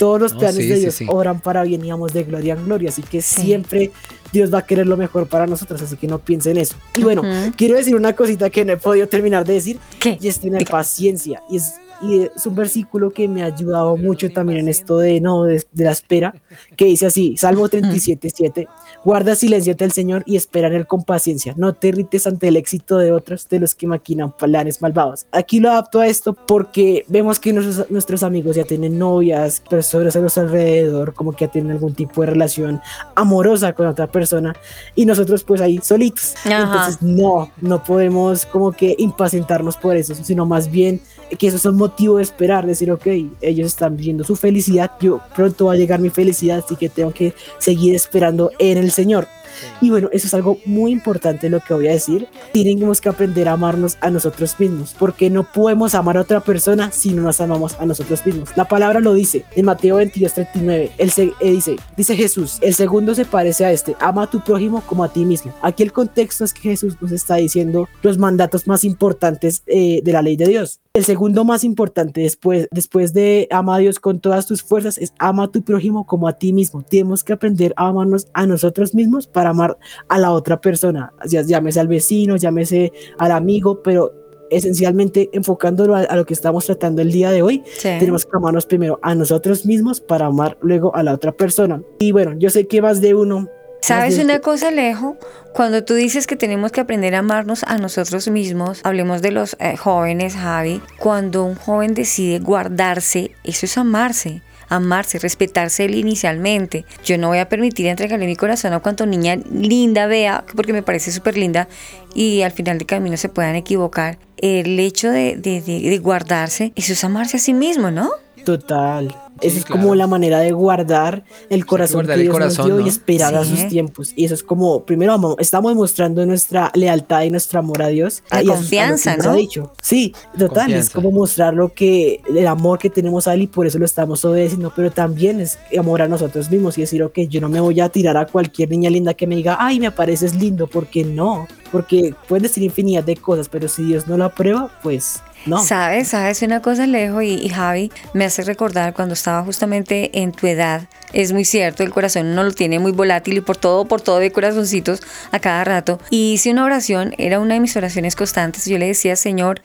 todos los planes sí, de Dios sí. obran para bien y vamos de gloria en gloria, así que Sí. siempre Dios va a querer lo mejor para nosotros, así que no piensen eso. Y bueno, quiero decir una cosita que no he podido terminar de decir, ¿Qué? y es tener paciencia, y es, y es un versículo que me ha ayudado mucho también en esto de, no, de, de la espera, que dice así, Salmo 37, 7, guarda silencio ante el Señor y espera en él con paciencia, no te irrites ante el éxito de otros, de los que maquinan planes malvados. Aquí lo adapto a esto porque vemos que nuestros, nuestros amigos ya tienen novias, personas a nuestro alrededor, como que ya tienen algún tipo de relación amorosa con otra persona, y nosotros pues ahí solitos. Ajá. Entonces no, no podemos como que impacientarnos por eso, sino más bien que eso es un motivo de esperar, decir, ok, ellos están viviendo su felicidad, yo pronto va a llegar mi felicidad, así que tengo que seguir esperando en el Señor. Y bueno, eso es algo muy importante lo que voy a decir. Tenemos que aprender a amarnos a nosotros mismos, porque no podemos amar a otra persona si no nos amamos a nosotros mismos. La palabra lo dice en Mateo 22, 39. Él se, eh, dice, dice Jesús, el segundo se parece a este, ama a tu prójimo como a ti mismo. Aquí el contexto es que Jesús nos está diciendo los mandatos más importantes eh, de la ley de Dios. El segundo más importante después, después de ama a Dios con todas tus fuerzas es ama a tu prójimo como a ti mismo. Tenemos que aprender a amarnos a nosotros mismos para amar a la otra persona, ya, llámese al vecino, llámese al amigo, pero esencialmente enfocándolo a, a lo que estamos tratando el día de hoy, Sí. tenemos que amarnos primero a nosotros mismos para amar luego a la otra persona. Y bueno, yo sé que más de uno... ¿Sabes una cosa, Alejo? Cuando tú dices que tenemos que aprender a amarnos a nosotros mismos, hablemos de los eh, jóvenes, Javi. Cuando un joven decide guardarse, eso es amarse. Amarse, respetarse él inicialmente. Yo no voy a permitir entregarle mi corazón a cuanto niña linda vea, porque me parece súper linda, y al final del camino se puedan equivocar. El hecho de, de- de- de guardarse, eso es amarse a sí mismo, ¿no? Total. Eso Sí, es como la manera de guardar el corazón guardar que el Dios nos corazón, dio ¿no? y esperar a sus tiempos. Y eso es como, primero amo- estamos demostrando nuestra lealtad y nuestro amor a Dios. La y a a confianza, nos ¿no? ha dicho. Sí, total. Es como mostrar lo que, el amor que tenemos a Él y por eso lo estamos obedeciendo. Pero también es amor a nosotros mismos y decir, ok, yo no me voy a tirar a cualquier niña linda que me diga, ay, me pareces lindo, porque no. Porque pueden decir infinidad de cosas, pero si Dios no lo aprueba, pues no. Sabes, sabes una cosa, Alejo y, y Javi, me hace recordar cuando estaba justamente en tu edad. Es muy cierto, el corazón no lo tiene muy volátil y por todo, por todo de corazoncitos a cada rato. Y hice una oración, era una de mis oraciones constantes. Yo le decía, Señor,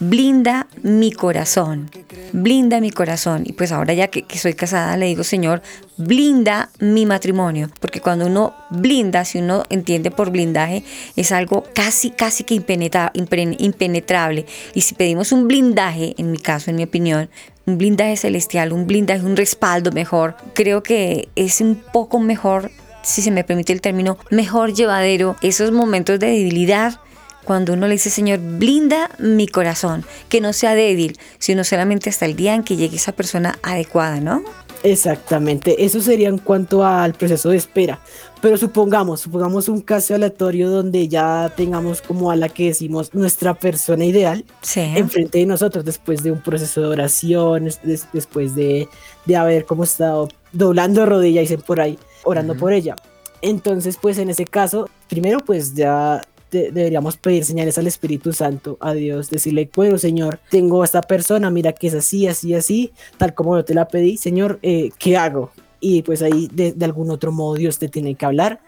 blinda mi corazón, blinda mi corazón. Y pues ahora ya que, soy casada, le digo, Señor, blinda mi matrimonio. Porque cuando uno blinda, si uno entiende por blindaje, es algo casi, casi que impenetrable. Y si pedimos un blindaje, en mi caso, en mi opinión, un blindaje celestial, un blindaje, un respaldo mejor, creo que es un poco mejor, si se me permite el término, mejor llevadero esos momentos de debilidad cuando uno le dice, Señor, blinda mi corazón, que no sea débil, sino solamente hasta el día en que llegue esa persona adecuada, ¿no? Exactamente, eso sería en cuanto al proceso de espera. Pero supongamos, supongamos un caso aleatorio donde ya tengamos como a la que decimos nuestra persona ideal Sí. enfrente de nosotros después de un proceso de oración, es- des- después de, de haber como estado doblando rodilla, dicen por ahí, orando por ella. Entonces, pues en ese caso, primero pues ya de- deberíamos pedir señales al Espíritu Santo, a Dios, decirle, bueno, Señor, tengo a esta persona, mira que es así, así, así, tal como yo te la pedí, Señor, eh, ¿qué hago? Y pues ahí de, de algún otro modo Dios te tiene que hablar.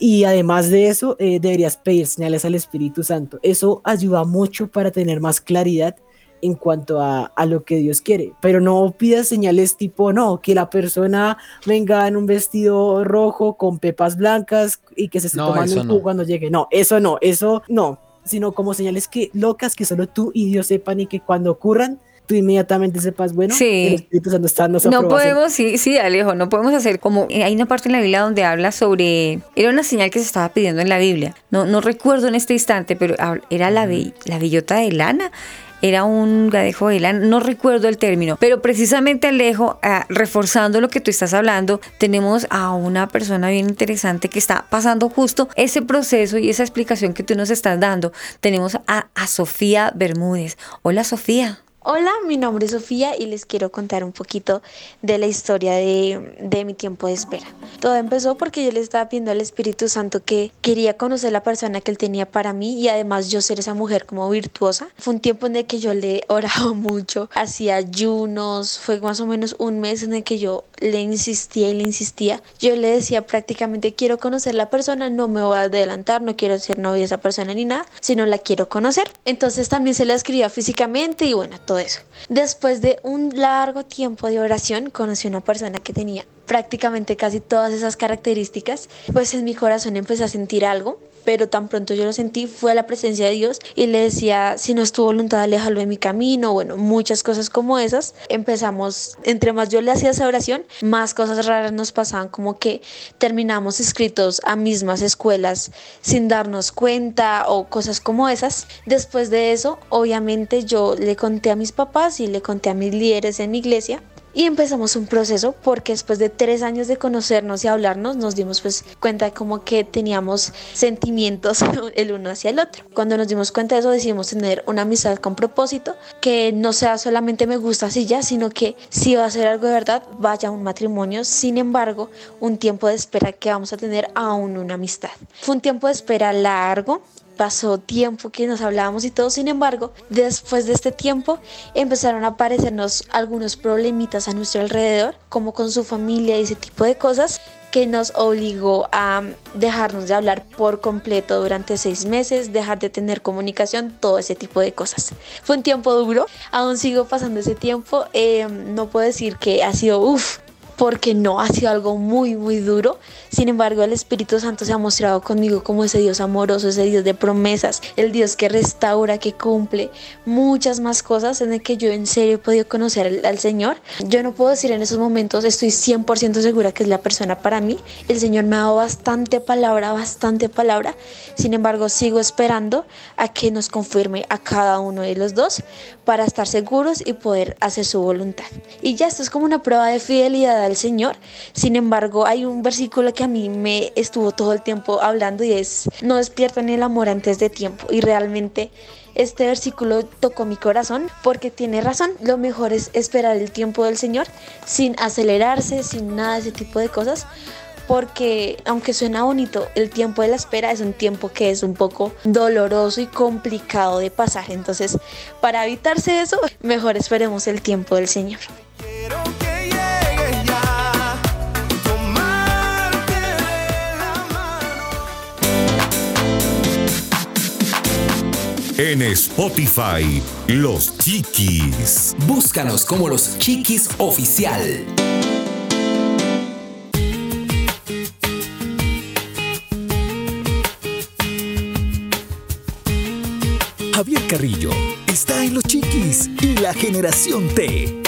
Y además de eso, eh, deberías pedir señales al Espíritu Santo. Eso ayuda mucho para tener más claridad en cuanto a, a lo que Dios quiere. Pero no pidas señales tipo, no, que la persona venga en un vestido rojo con pepas blancas y que se esté No, tomando un no. jugo cuando llegue. No, eso no, eso no. Sino como señales que locas que solo tú y Dios sepan y que cuando ocurran, tú inmediatamente sepas, bueno, Sí. el Espíritu Santo está dando su No podemos, sí, sí, Alejo, no podemos hacer como. eh, Hay una parte en la Biblia donde habla sobre. Era una señal que se estaba pidiendo en la Biblia. No, no recuerdo en este instante, pero era la, be- la bellota de lana. Era un gadejo de lana, no recuerdo el término, pero precisamente Alejo, ah, reforzando lo que tú estás hablando, tenemos a una persona bien interesante que está pasando justo ese proceso y esa explicación que tú nos estás dando. Tenemos a, a Sofía Bermúdez. Hola Sofía. Hola, mi nombre es Sofía y les quiero contar un poquito de la historia de, de mi tiempo de espera. Todo empezó porque yo le estaba pidiendo al Espíritu Santo que quería conocer la persona que él tenía para mí y además yo ser esa mujer como virtuosa. Fue un tiempo en el que yo le oraba mucho, hacía ayunos, fue más o menos un mes en el que yo le insistía y le insistía. Yo le decía prácticamente quiero conocer la persona, no me voy a adelantar, no quiero ser novia de esa persona ni nada, sino la quiero conocer. Entonces también se la escribía físicamente y bueno, todo eso. Después de un largo tiempo de oración, conocí una persona que tenía prácticamente casi todas esas características, pues en mi corazón empecé a sentir algo, pero tan pronto yo lo sentí fue a la presencia de Dios y le decía, si no es tu voluntad, aléjalo de mi camino, bueno, muchas cosas como esas. Empezamos, entre más yo le hacía esa oración, más cosas raras nos pasaban, como que terminamos escritos a mismas escuelas sin darnos cuenta o cosas como esas. Después de eso, obviamente yo le conté a mis papás y le conté a mis líderes en mi iglesia y empezamos un proceso porque después de tres años de conocernos y hablarnos nos dimos pues cuenta como que teníamos sentimientos el uno hacia el otro. Cuando nos dimos cuenta de eso decidimos tener una amistad con propósito que no sea solamente me gusta así ya, sino que si va a ser algo de verdad vaya a un matrimonio. Sin embargo, un tiempo de espera que vamos a tener aún una amistad. Fue un tiempo de espera largo, pasó tiempo que nos hablábamos y todo, sin embargo, después de este tiempo empezaron a aparecernos algunos problemitas a nuestro alrededor, como con su familia y ese tipo de cosas que nos obligó a dejarnos de hablar por completo durante seis meses, dejar de tener comunicación, todo ese tipo de cosas. Fue un tiempo duro, aún sigo pasando ese tiempo, eh, no puedo decir que ha sido uff, porque no ha sido algo muy, muy duro. Sin embargo, el Espíritu Santo se ha mostrado conmigo como ese Dios amoroso, ese Dios de promesas, el Dios que restaura, que cumple muchas más cosas en el que yo en serio he podido conocer al, al Señor. Yo no puedo decir en esos momentos, estoy 100% segura que es la persona para mí. El Señor me ha dado bastante palabra, bastante palabra. Sin embargo, sigo esperando a que nos confirme a cada uno de los dos para estar seguros y poder hacer su voluntad. Y ya esto es como una prueba de fidelidad al Señor. Sin embargo, hay un versículo que a mí me estuvo todo el tiempo hablando y es, no despiertan el amor antes de tiempo. Y realmente este versículo tocó mi corazón porque tiene razón. Lo mejor es esperar el tiempo del Señor sin acelerarse, sin nada de ese tipo de cosas. Porque aunque suena bonito, el tiempo de la espera es un tiempo que es un poco doloroso y complicado de pasar. Entonces, para evitarse eso, mejor esperemos el tiempo del Señor. En Spotify, Los Chiquis. Búscanos como Los Chiquis Oficial. Javier Carrillo está en Los Chiquis y la generación T.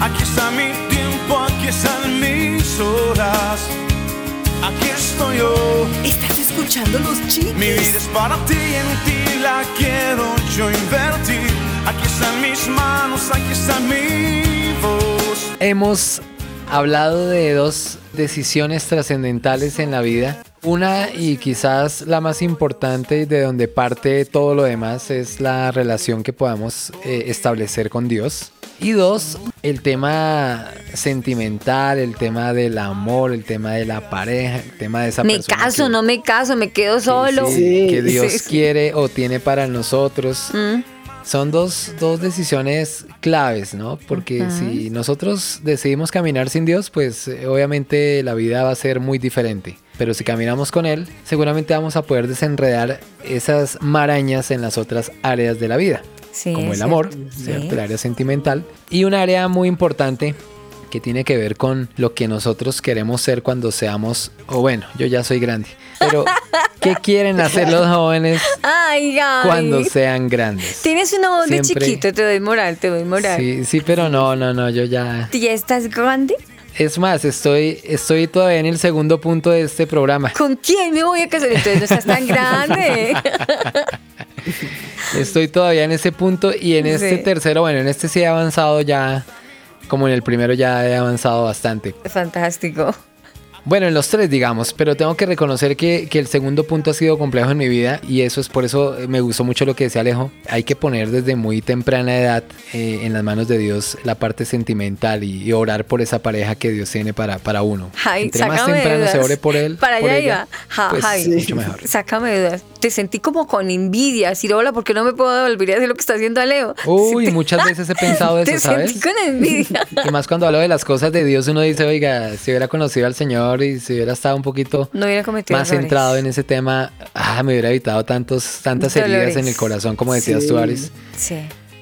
Aquí está mi tiempo, aquí están mis horas. Aquí estoy yo. Estás escuchando los chicos. Mi vida es para ti, en ti la quiero yo invertir. Aquí están mis manos, aquí está mi voz. Hemos hablado de dos decisiones trascendentales en la vida. Una y quizás la más importante y de donde parte todo lo demás es la relación que podamos eh, establecer con Dios. Y dos, el tema sentimental, el tema del amor, el tema de la pareja, el tema de esa Me persona caso, que- no me caso, me quedo solo. sí, que Dios Sí, sí. quiere o tiene para nosotros. Mm. Son dos, dos decisiones claves, ¿no? Porque si nosotros decidimos caminar sin Dios, pues eh, obviamente la vida va a ser muy diferente. Pero si caminamos con Él, seguramente vamos a poder desenredar esas marañas en las otras áreas de la vida. Sí, como el amor. Sí. el área sentimental. Y un área muy importante que tiene que ver con lo que nosotros queremos ser cuando seamos, o bueno, yo ya soy grande, pero ¿qué quieren hacer los jóvenes Ay, Gaby. cuando sean grandes? Tienes una voz de chiquito, te doy moral, te doy moral. Sí, sí, pero no, no, no, yo ya... ¿Tú ya estás grande? Es más, estoy, estoy todavía en el segundo punto de este programa. ¿Con quién me voy a casar? Entonces no estás tan grande. Estoy todavía en ese punto y en este Sí. tercero, bueno, en este sí he avanzado ya, como en el primero ya he avanzado bastante. Fantástico. Bueno, en los tres, digamos, pero tengo que reconocer que, que el segundo punto ha sido complejo en mi vida y eso es por eso eh, me gustó mucho lo que decía Alejo. Hay que poner desde muy temprana edad eh, en las manos de Dios la parte sentimental y, y orar por esa pareja que Dios tiene para, para uno. Ay, Entre más temprano se dudas. ore por él, Para por allá ella, iba. Ja, pues, Javi, mucho mejor. Sácame dudas. Te sentí como con envidia. Decir, hola, ¿por qué no me puedo volver a hacer lo que está haciendo Aleo? Uy, muchas veces he pensado eso, Te ¿sabes? sentí con envidia. Y más cuando hablo de las cosas de Dios, uno dice, oiga, si hubiera conocido al Señor y si hubiera estado un poquito No hubiera cometido más errores. centrado en ese tema, ah, me hubiera evitado tantos, tantas heridas en el corazón, como decías tú, Sí. Aris. Sí,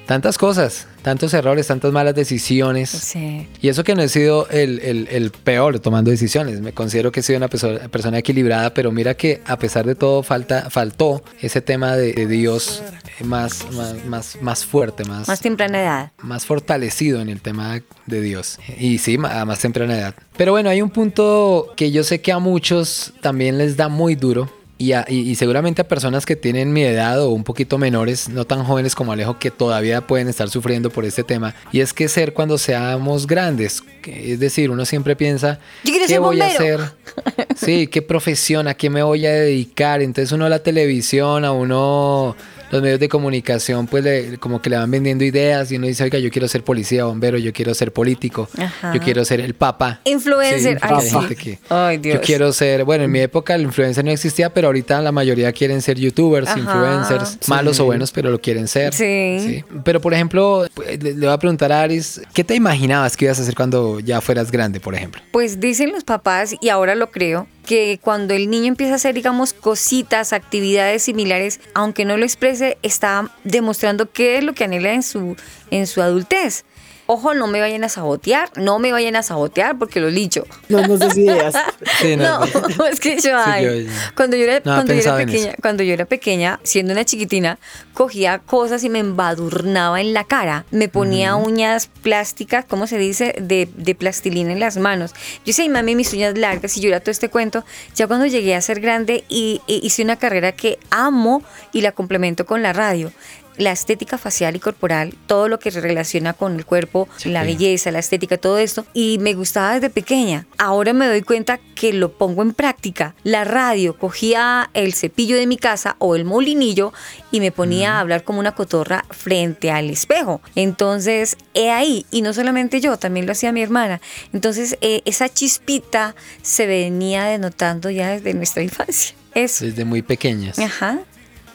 Tantas cosas, tantos errores, tantas malas decisiones. sí. Y eso que no he sido el, el- el peor tomando decisiones. Me considero que he sido una perso- persona equilibrada, pero mira que a pesar de todo falta, faltó ese tema de, de Dios más, más, más, más fuerte, más, Más temprana edad. más fortalecido en el tema de Dios. Y sí, a más temprana edad. Pero bueno, hay un punto que yo sé que a muchos también les da muy duro. Y, a- y- y seguramente a personas que tienen mi edad o un poquito menores, no tan jóvenes como Alejo, que todavía pueden estar sufriendo por este tema. Y es que ser cuando seamos grandes. Es decir, uno siempre piensa, Yo ¿qué ser voy a bombero". hacer? Sí, ¿qué profesión? ¿A qué me voy a dedicar? Entonces uno a la televisión, a uno los medios de comunicación, pues le- como que le van vendiendo ideas y uno dice, oiga, yo quiero ser policía, bombero, yo quiero ser político, Ajá. yo quiero ser el papa. Influencer. Sí, Ay, hay sí. gente que- Ay, Dios. Yo quiero ser, bueno, en mi época el influencer no existía, pero ahorita la mayoría quieren ser youtubers, Ajá. influencers, Sí. malos o buenos, pero lo quieren ser. Sí. Pero por ejemplo, pues, le, le voy a preguntar a Aris, ¿qué te imaginabas que ibas a hacer cuando ya fueras grande, por ejemplo? Pues dicen los papás, y ahora lo creo, que cuando el niño empieza a hacer, digamos, cositas, actividades similares, aunque no lo exprese, está demostrando qué es lo que anhela en su, en su adultez. Ojo, no me vayan a sabotear, no me vayan a sabotear porque lo licho. No nos des ideas. Sí, no, no, es que yo, Sí, ay, yo cuando yo era, no cuando yo pequeña, eso. cuando yo era pequeña, siendo una chiquitina, cogía cosas y me embadurnaba en la cara. Me ponía uñas plásticas, ¿cómo se dice? De, de plastilina en las manos. Yo decía, "Ay, mami, mis uñas largas y yo era todo este cuento. Ya cuando llegué a ser grande y, y hice una carrera que amo y la complemento con la radio. La estética facial y corporal, todo lo que se relaciona con el cuerpo, la belleza, la estética, todo esto. Y me gustaba desde pequeña. Ahora me doy cuenta que lo pongo en práctica. La radio, cogía el cepillo de mi casa o el molinillo y me ponía a hablar como una cotorra frente al espejo. Entonces, he ahí. Y no solamente yo, también lo hacía mi hermana. Entonces, eh, esa chispita se venía denotando ya desde nuestra infancia. Eso. Desde muy pequeñas. Ajá.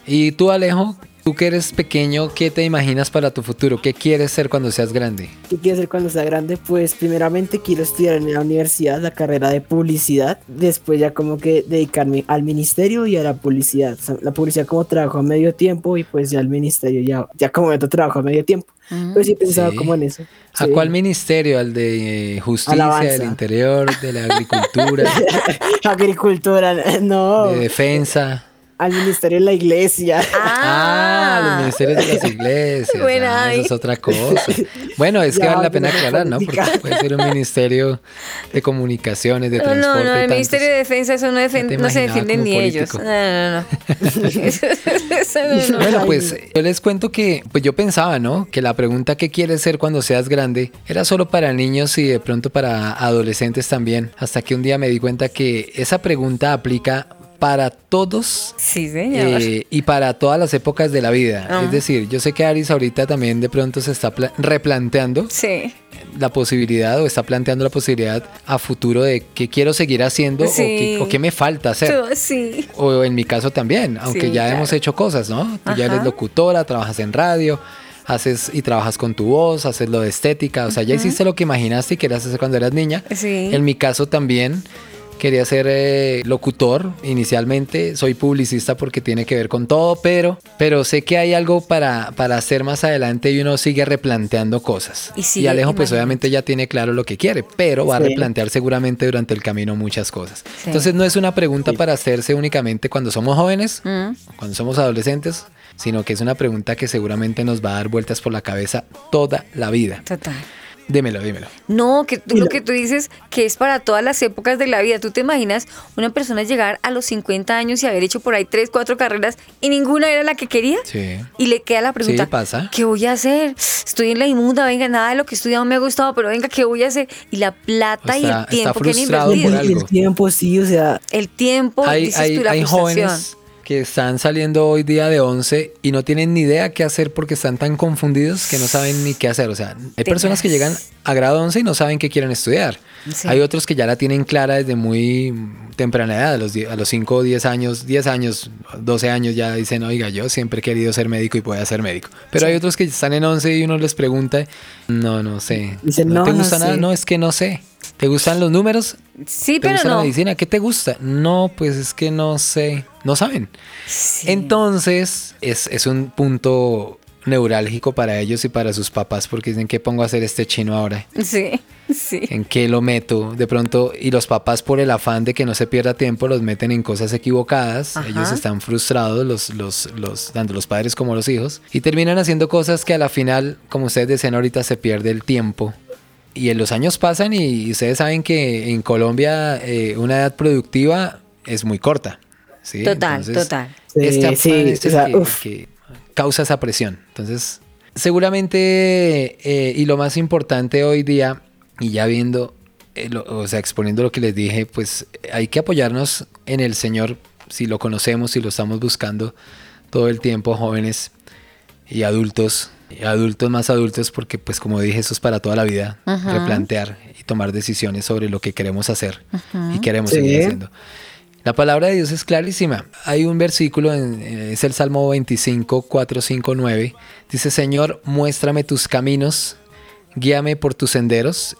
Y tú, Alejo, tú que eres pequeño, ¿qué te imaginas para tu futuro? ¿Qué quieres ser cuando seas grande? ¿Qué quiero hacer cuando sea grande? Pues primeramente quiero estudiar en la universidad la carrera de publicidad, después ya como que dedicarme al ministerio y a la publicidad. O sea, la publicidad como trabajo a medio tiempo y pues ya el ministerio ya, ya como otro trabajo a medio tiempo. Pues sí Sí. como en eso. ¿A Sí. cuál ministerio? ¿Al de eh, justicia, Alabanza. del interior, de la agricultura, Agricultura, no. de defensa? Al ministerio de la iglesia. Ah, los ministerios de las iglesias. Buena, ah, eso es otra cosa. Bueno, es que Ya, vale la pena aclarar, ¿no? Porque puede ser un ministerio de comunicaciones, de transporte. no, no, el tantos. Ministerio de Defensa, eso no, defen- no se defienden ni ellos. No, no, no. Eso no, no. Bueno, pues yo les cuento que pues yo pensaba, ¿no? Que la pregunta ¿qué quieres ser cuando seas grande? era solo para niños y de pronto para adolescentes también. Hasta que un día me di cuenta que esa pregunta aplica para todos Sí, señor. eh, y para todas las épocas de la vida. Ah. Es decir, yo sé que Aris ahorita también de pronto se está pla- replanteando sí. la posibilidad o está planteando la posibilidad a futuro de qué quiero seguir haciendo o, Sí. qué, o qué me falta hacer. O en mi caso también, aunque ya claro. hemos hecho cosas, ¿no? Tú ya eres locutora, trabajas en radio, haces y trabajas con tu voz, haces lo de estética, o sea, ya hiciste lo que imaginaste y querías hacer cuando eras niña. Sí. En mi caso también quería ser eh, locutor inicialmente, soy publicista porque tiene que ver con todo, pero, pero sé que hay algo para, para hacer más adelante y uno sigue replanteando cosas. Y sigue Alejo pues obviamente ya tiene claro lo que quiere, pero va a replantear seguramente durante el camino muchas cosas. Sí. Entonces no es una pregunta para hacerse únicamente cuando somos jóvenes, Mm. cuando somos adolescentes, sino que es una pregunta que seguramente nos va a dar vueltas por la cabeza toda la vida. Total. Dímelo, dímelo. No, que tú- lo que tú dices que es para todas las épocas de la vida. ¿Tú te imaginas una persona llegar a los 50 años y haber hecho por ahí 3, 4 carreras y ninguna era la que quería? Sí. Y le queda la pregunta, Sí, pasa. ¿qué voy a hacer? Estoy en la inmunda, venga, nada de lo que he estudiado me ha gustado, pero venga, ¿qué voy a hacer? Y la plata y el está tiempo que han por invertido. algo. El tiempo, sí, o sea, El tiempo, hay, dices hay, tú, la hay frustración. jóvenes que están saliendo hoy día de 11 y no tienen ni idea qué hacer porque están tan confundidos que no saben ni qué hacer. O sea, hay personas que llegan a grado 11 y no saben qué quieren estudiar. Sí. Hay otros que ya la tienen clara desde muy temprana edad, a los, a los 5 o 10 años, 10 años, 12 años ya dicen, oiga, yo siempre he querido ser médico y voy a ser médico. Pero Sí. hay otros que están en 11 y uno les pregunta, no, no sé. Dicen, ¿No, "No, te no gusta nada? sé". No, es que no sé. ¿Te gustan los números? Sí, ¿Te pero gusta la no. medicina? ¿Qué te gusta? No, pues es que no sé. No saben. Sí. Entonces, es, es un punto neurálgico para ellos y para sus papás porque dicen, ¿qué pongo a hacer este chino ahora? Sí, sí. ¿En qué lo meto? De pronto, y los papás por el afán de que no se pierda tiempo los meten en cosas equivocadas. Ajá. Ellos están frustrados, los, los, los, tanto los padres como los hijos, y terminan haciendo cosas que a la final, como ustedes decían ahorita, se pierde el tiempo. Y en los años pasan y ustedes saben que en Colombia eh, una edad productiva es muy corta. ¿sí? Total, Entonces, total. Este Sí, afán sí, es el o sea, que- causa esa presión. Entonces, seguramente, eh, y lo más importante hoy día, y ya viendo, eh, lo- o sea, exponiendo lo que les dije, pues hay que apoyarnos en el Señor, si lo conocemos, si lo estamos buscando todo el tiempo, jóvenes y adultos, adultos más adultos, porque pues como dije, eso es para toda la vida, Ajá. replantear y tomar decisiones sobre lo que queremos hacer Ujú. y queremos Sí. seguir haciendo. La palabra de Dios es clarísima. Hay un versículo, en- eh, es el Salmo 25, 4, 5, 9. Dice, Señor, muéstrame tus caminos, guíame por tus senderos,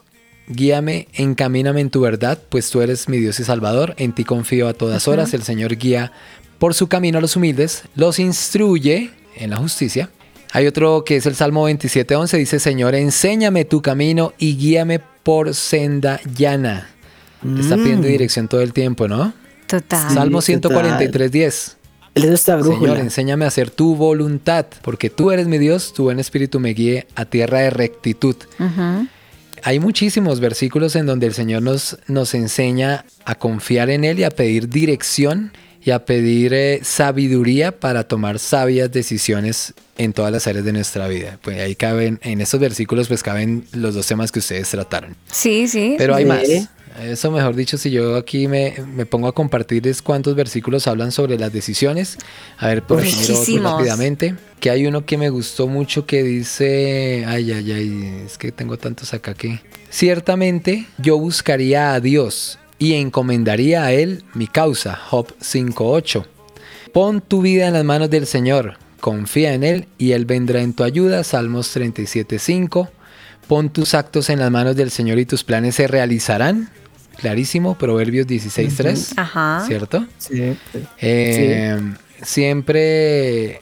guíame, encamíname en tu verdad, pues tú eres mi Dios y Salvador, en ti confío a todas horas. El Señor guía por su camino a los humildes, los instruye en la justicia. Hay otro que es el Salmo 27, 11, dice, Señor, enséñame tu camino y guíame por senda llana. Está pidiendo Mm. dirección todo el tiempo, ¿no? Total. Salmo total. 143, 10. él es nuestra brújula. Señor, enséñame a hacer tu voluntad, porque tú eres mi Dios, tu buen espíritu me guíe a tierra de rectitud. Hay muchísimos versículos en donde el Señor nos, nos enseña a confiar en Él y a pedir dirección y a pedir eh, sabiduría para tomar sabias decisiones en todas las áreas de nuestra vida. Pues ahí caben, en estos versículos pues caben los dos temas que ustedes trataron. Sí, sí. Pero hay Sí. más. Eso mejor dicho, si yo aquí me, me pongo a compartirles cuántos versículos hablan sobre las decisiones. A ver, por otro Muchísimos. rápidamente. Que hay uno que me gustó mucho que dice, ay, ay, ay, es que tengo tantos acá que... Ciertamente yo buscaría a Dios y encomendaría a Él mi causa. Job 5.8. Pon tu vida en las manos del Señor, confía en Él y Él vendrá en tu ayuda. Salmos 37.5. Pon tus actos en las manos del Señor y tus planes se realizarán. Clarísimo, Proverbios 16.3. Ajá. ¿Cierto? Sí. Eh, Siempre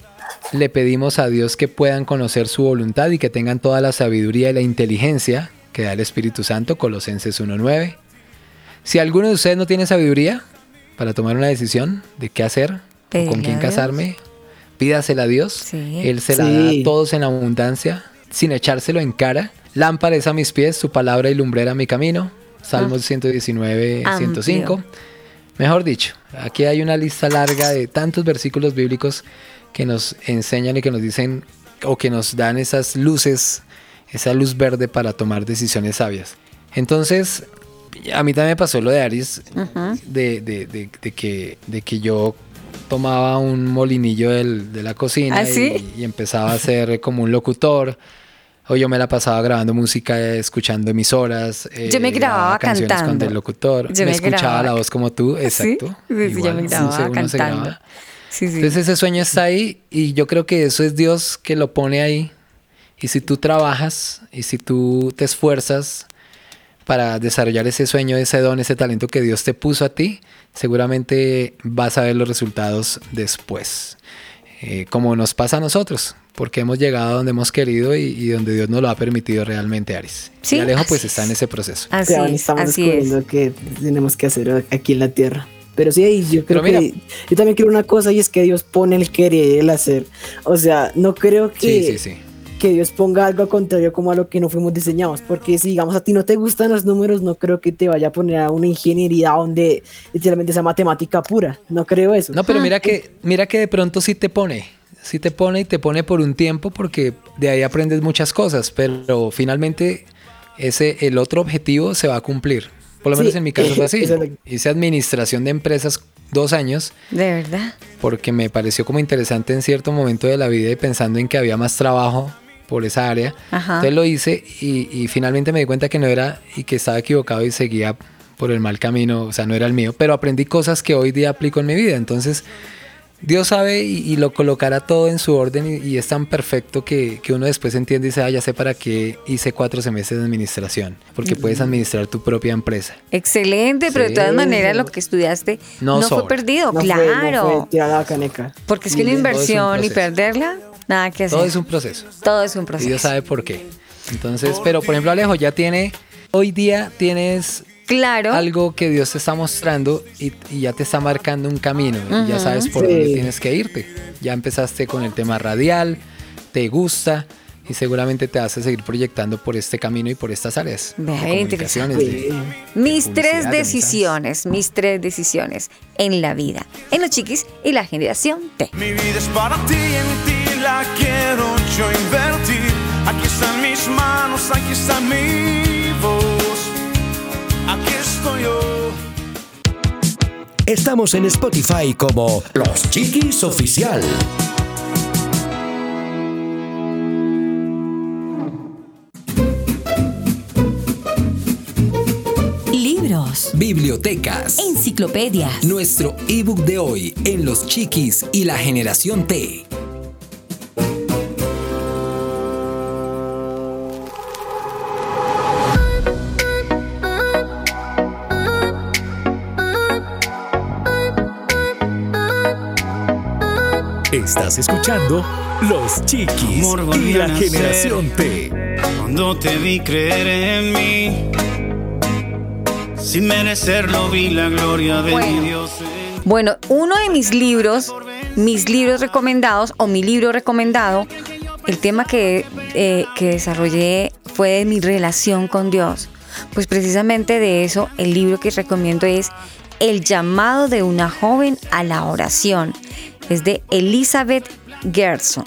le pedimos a Dios que puedan conocer su voluntad y que tengan toda la sabiduría y la inteligencia que da el Espíritu Santo, Colosenses 1.9. Si alguno de ustedes no tiene sabiduría para tomar una decisión de qué hacer o con quién casarme, pídasela a Dios. Él se la da a todos en abundancia, sin echárselo en cara. Lámpara es a mis pies, su palabra y lumbrera a mi camino. Salmos 119, 105. Mejor dicho, aquí hay una lista larga de tantos versículos bíblicos que nos enseñan y que nos dicen o que nos dan esas luces, esa luz verde para tomar decisiones sabias. Entonces, a mí también me pasó lo de Aries, de, que, de que yo tomaba un molinillo de la cocina ¿Ah, y, empezaba a ser como un locutor. O yo me la pasaba grabando música, escuchando emisoras. yo me eh, grababa canciones cantando. con el locutor. Yo me, escuchaba la voz como tú, exacto. Sí, yo me grababa cantando. Entonces ese sueño está ahí y yo creo que eso es Dios que lo pone ahí. Y si tú trabajas y si tú te esfuerzas para desarrollar ese sueño, ese don, ese talento que Dios te puso a ti, seguramente vas a ver los resultados después. Eh, como nos pasa a nosotros, porque hemos llegado a donde hemos querido y, donde Dios nos lo ha permitido realmente, Aris. Sí, y Alejo pues está en ese proceso. Así, estamos así descubriendo que tenemos que hacer aquí en la tierra. Pero sí, yo creo que yo también quiero una cosa y es que Dios pone el querer y el hacer. O sea, no creo que, que Dios ponga algo contrario como a lo que no fuimos diseñados. Porque si digamos a ti no te gustan los números, no creo que te vaya a poner a una ingeniería donde literalmente sea matemática pura. No creo eso. No, pero mira que, mira que de pronto sí te pone. Sí te pone y te pone por un tiempo porque de ahí aprendes muchas cosas. Pero finalmente ese, el otro objetivo se va a cumplir. Por lo menos en mi caso fue así. Hice administración de empresas dos años. De verdad. Porque me pareció como interesante en cierto momento de la vida y pensando en que había más trabajo por esa área. Entonces lo hice y, y, finalmente me di cuenta que no era y que estaba equivocado y seguía por el mal camino, o sea, no era el mío, pero aprendí cosas que hoy día aplico en mi vida. Entonces Dios sabe y, lo colocará todo en su orden y, es tan perfecto que, uno después entiende y dice, ah, ya sé para qué hice cuatro semestres de administración, porque puedes administrar tu propia empresa. Excelente, pero de todas maneras lo que estudiaste no, fue perdido, claro. Porque es que una inversión y perderla, nada que hacer. Todo es un proceso. Todo es un proceso. Y Dios sabe por qué. Entonces, pero por ejemplo, Alejo ya tiene, hoy día tienes Claro. Algo que Dios te está mostrando y, ya te está marcando un camino y ya sabes por dónde tienes que irte. Ya empezaste con el tema radial, te gusta y seguramente te vas a seguir proyectando por este camino y por estas áreas. mis tres decisiones, mis tres decisiones en la vida, en los chiquis y la generación T. Mi vida es para ti, en ti la quiero yo invertir. Aquí están mis manos, aquí está mi voz aquí estoy yo. Estamos en Spotify como Los Chiquis Oficial. Libros, bibliotecas, enciclopedias. Nuestro ebook de hoy en Los Chiquis y la Generación T. Estás escuchando Los Chiquis y la Generación T. Cuando te vi creer en mí, sin merecerlo vi la gloria de mi Dios. Bueno, uno de mis libros, mis libros recomendados o mi libro recomendado, el tema que, eh, que desarrollé fue de mi relación con Dios. Pues precisamente de eso, el libro que recomiendo es El llamado de una joven a la oración es de Elizabeth Gerson.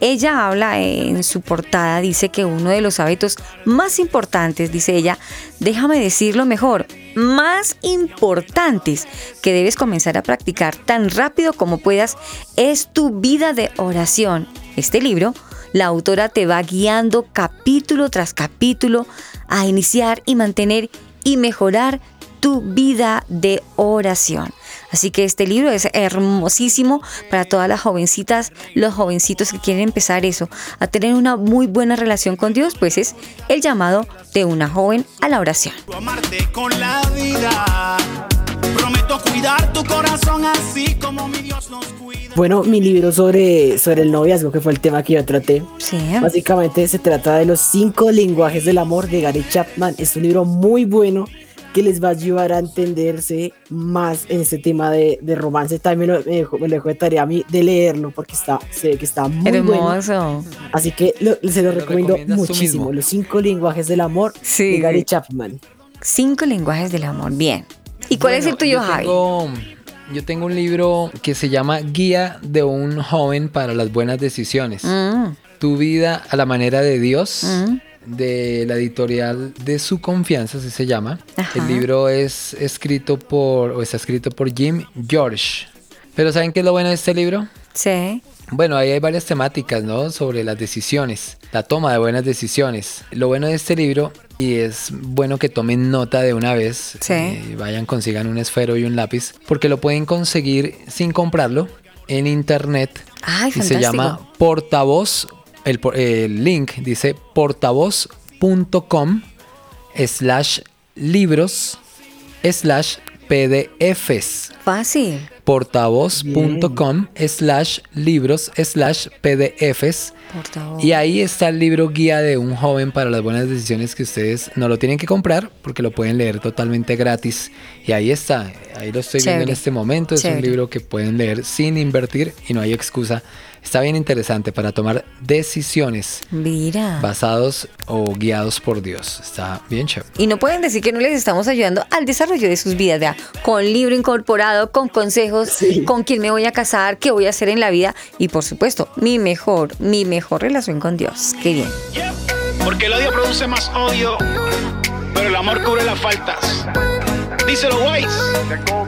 Ella habla en su portada, dice que uno de los hábitos más importantes, dice ella, déjame decirlo mejor, más importantes que debes comenzar a practicar tan rápido como puedas es tu vida de oración. Este libro, la autora te va guiando capítulo tras capítulo a iniciar y mantener y mejorar tu vida de oración. Así que este libro es hermosísimo para todas las jovencitas, los jovencitos que quieren empezar eso, a tener una muy buena relación con Dios, pues es el llamado de una joven a la oración. Bueno, mi libro sobre, sobre el noviazgo, que fue el tema que yo traté. Sí. Básicamente se trata de los cinco lenguajes del amor de Gary Chapman. Es un libro muy bueno que les va a ayudar a entenderse más en este tema de, de romance. También me lo, me dejó, me lo dejó de tarea a mí de leerlo porque está, sé que está muy Hermoso. bueno. Así que lo- se lo, Lo recomiendo muchísimo. Los cinco lenguajes del amor Sí, de Gary. Chapman. Cinco lenguajes del amor. Bien. ¿Y cuál es el Bueno, tuyo, yo Javi? tengo- Yo tengo un libro que se llama Guía de un joven para las buenas decisiones. Mm, Tu vida a la manera de Dios, mm. De la editorial de su confianza, así se llama. Ajá. El libro es escrito por, o está escrito por Jim George. Pero ¿saben qué es lo bueno de este libro? Sí. Bueno, ahí hay varias temáticas, ¿no? Sobre las decisiones, la toma de buenas decisiones. Lo bueno de este libro, y es bueno que tomen nota de una vez, Sí. eh, vayan, consigan un esfero y un lápiz, porque lo pueden conseguir sin comprarlo en internet. Ay, y se llama portavoz, el, link dice portavoz.com slash libros slash pdfs Fácil. portavoz.com slash libros slash pdfs Portavoz. y ahí está el libro guía de un joven para las buenas decisiones que ustedes no lo tienen que comprar porque lo pueden leer totalmente gratis. Y ahí está, ahí lo estoy viendo en este momento, es un libro que pueden leer sin invertir y no hay excusa, está bien interesante para tomar decisiones Mira. basados o guiados por Dios, está bien chévere. Y no pueden decir que no les estamos ayudando al desarrollo de sus vidas, vea, con libro incorporado, con consejos, con quién me voy a casar, qué voy a hacer en la vida y por supuesto, mi mejor, mi mejor relación con Dios. Qué bien. Porque el odio produce más odio, pero el amor cubre las faltas. Díselo.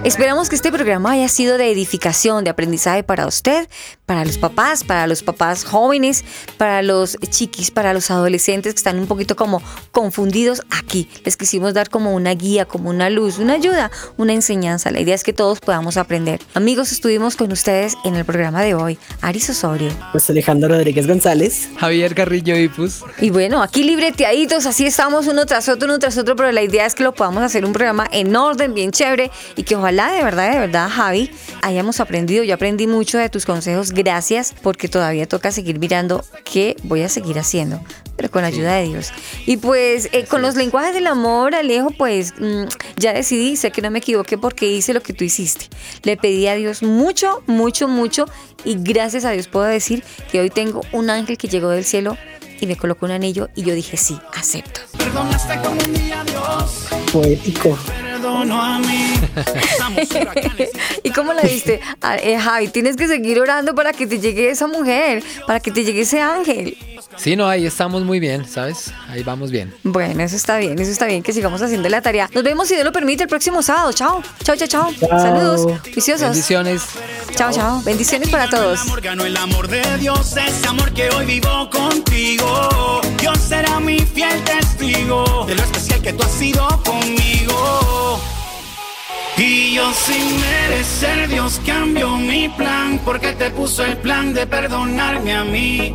Esperamos que este programa haya sido de edificación, de aprendizaje para usted, para los papás, para los papás jóvenes, para los chiquis, para los adolescentes que están un poquito como confundidos aquí. Les quisimos dar como una guía, como una luz, una ayuda, una enseñanza. La idea es que todos podamos aprender. Amigos, estuvimos con ustedes en el programa de hoy. Aris Osorio. Pues Alejandro Rodríguez González. Javier Carrillo Ipus. Y bueno, aquí libreteaditos, así estamos uno tras otro, uno tras otro, pero la idea es que lo podamos hacer un programa en orden, bien chévere, y que ojalá de verdad, de verdad, Javi, hayamos aprendido. Yo aprendí mucho de tus consejos, gracias, porque todavía toca seguir mirando qué voy a seguir haciendo, pero con la ayuda de Dios. Y pues eh, con los lenguajes del amor, Alejo, pues mm, ya decidí, sé que no me equivoqué porque hice lo que tú hiciste. Le pedí a Dios mucho, mucho, mucho, y gracias a Dios puedo decir que hoy tengo un ángel que llegó del cielo y me colocó un anillo y yo dije sí, acepto. Poético. A mí. ¿Y cómo la diste? Ah, eh, Javi, tienes que seguir orando para que te llegue esa mujer, para que te llegue ese ángel. Sí, no, ahí estamos muy bien, ¿sabes? Ahí vamos bien. Bueno, eso está bien, eso está bien, que sigamos haciendo la tarea. Nos vemos si Dios lo permite el próximo sábado. Chao, chao, chao, chao. Chao. Saludos, viciosos. Bendiciones. Chao, chao. Bendiciones para todos. amor ganó el amor de Dios, ese amor que hoy vivo contigo. Dios será mi fiel testigo de lo especial que tú has sido conmigo. Y yo sin merecer, Dios cambió mi plan, porque te puso el plan de perdonarme a mí.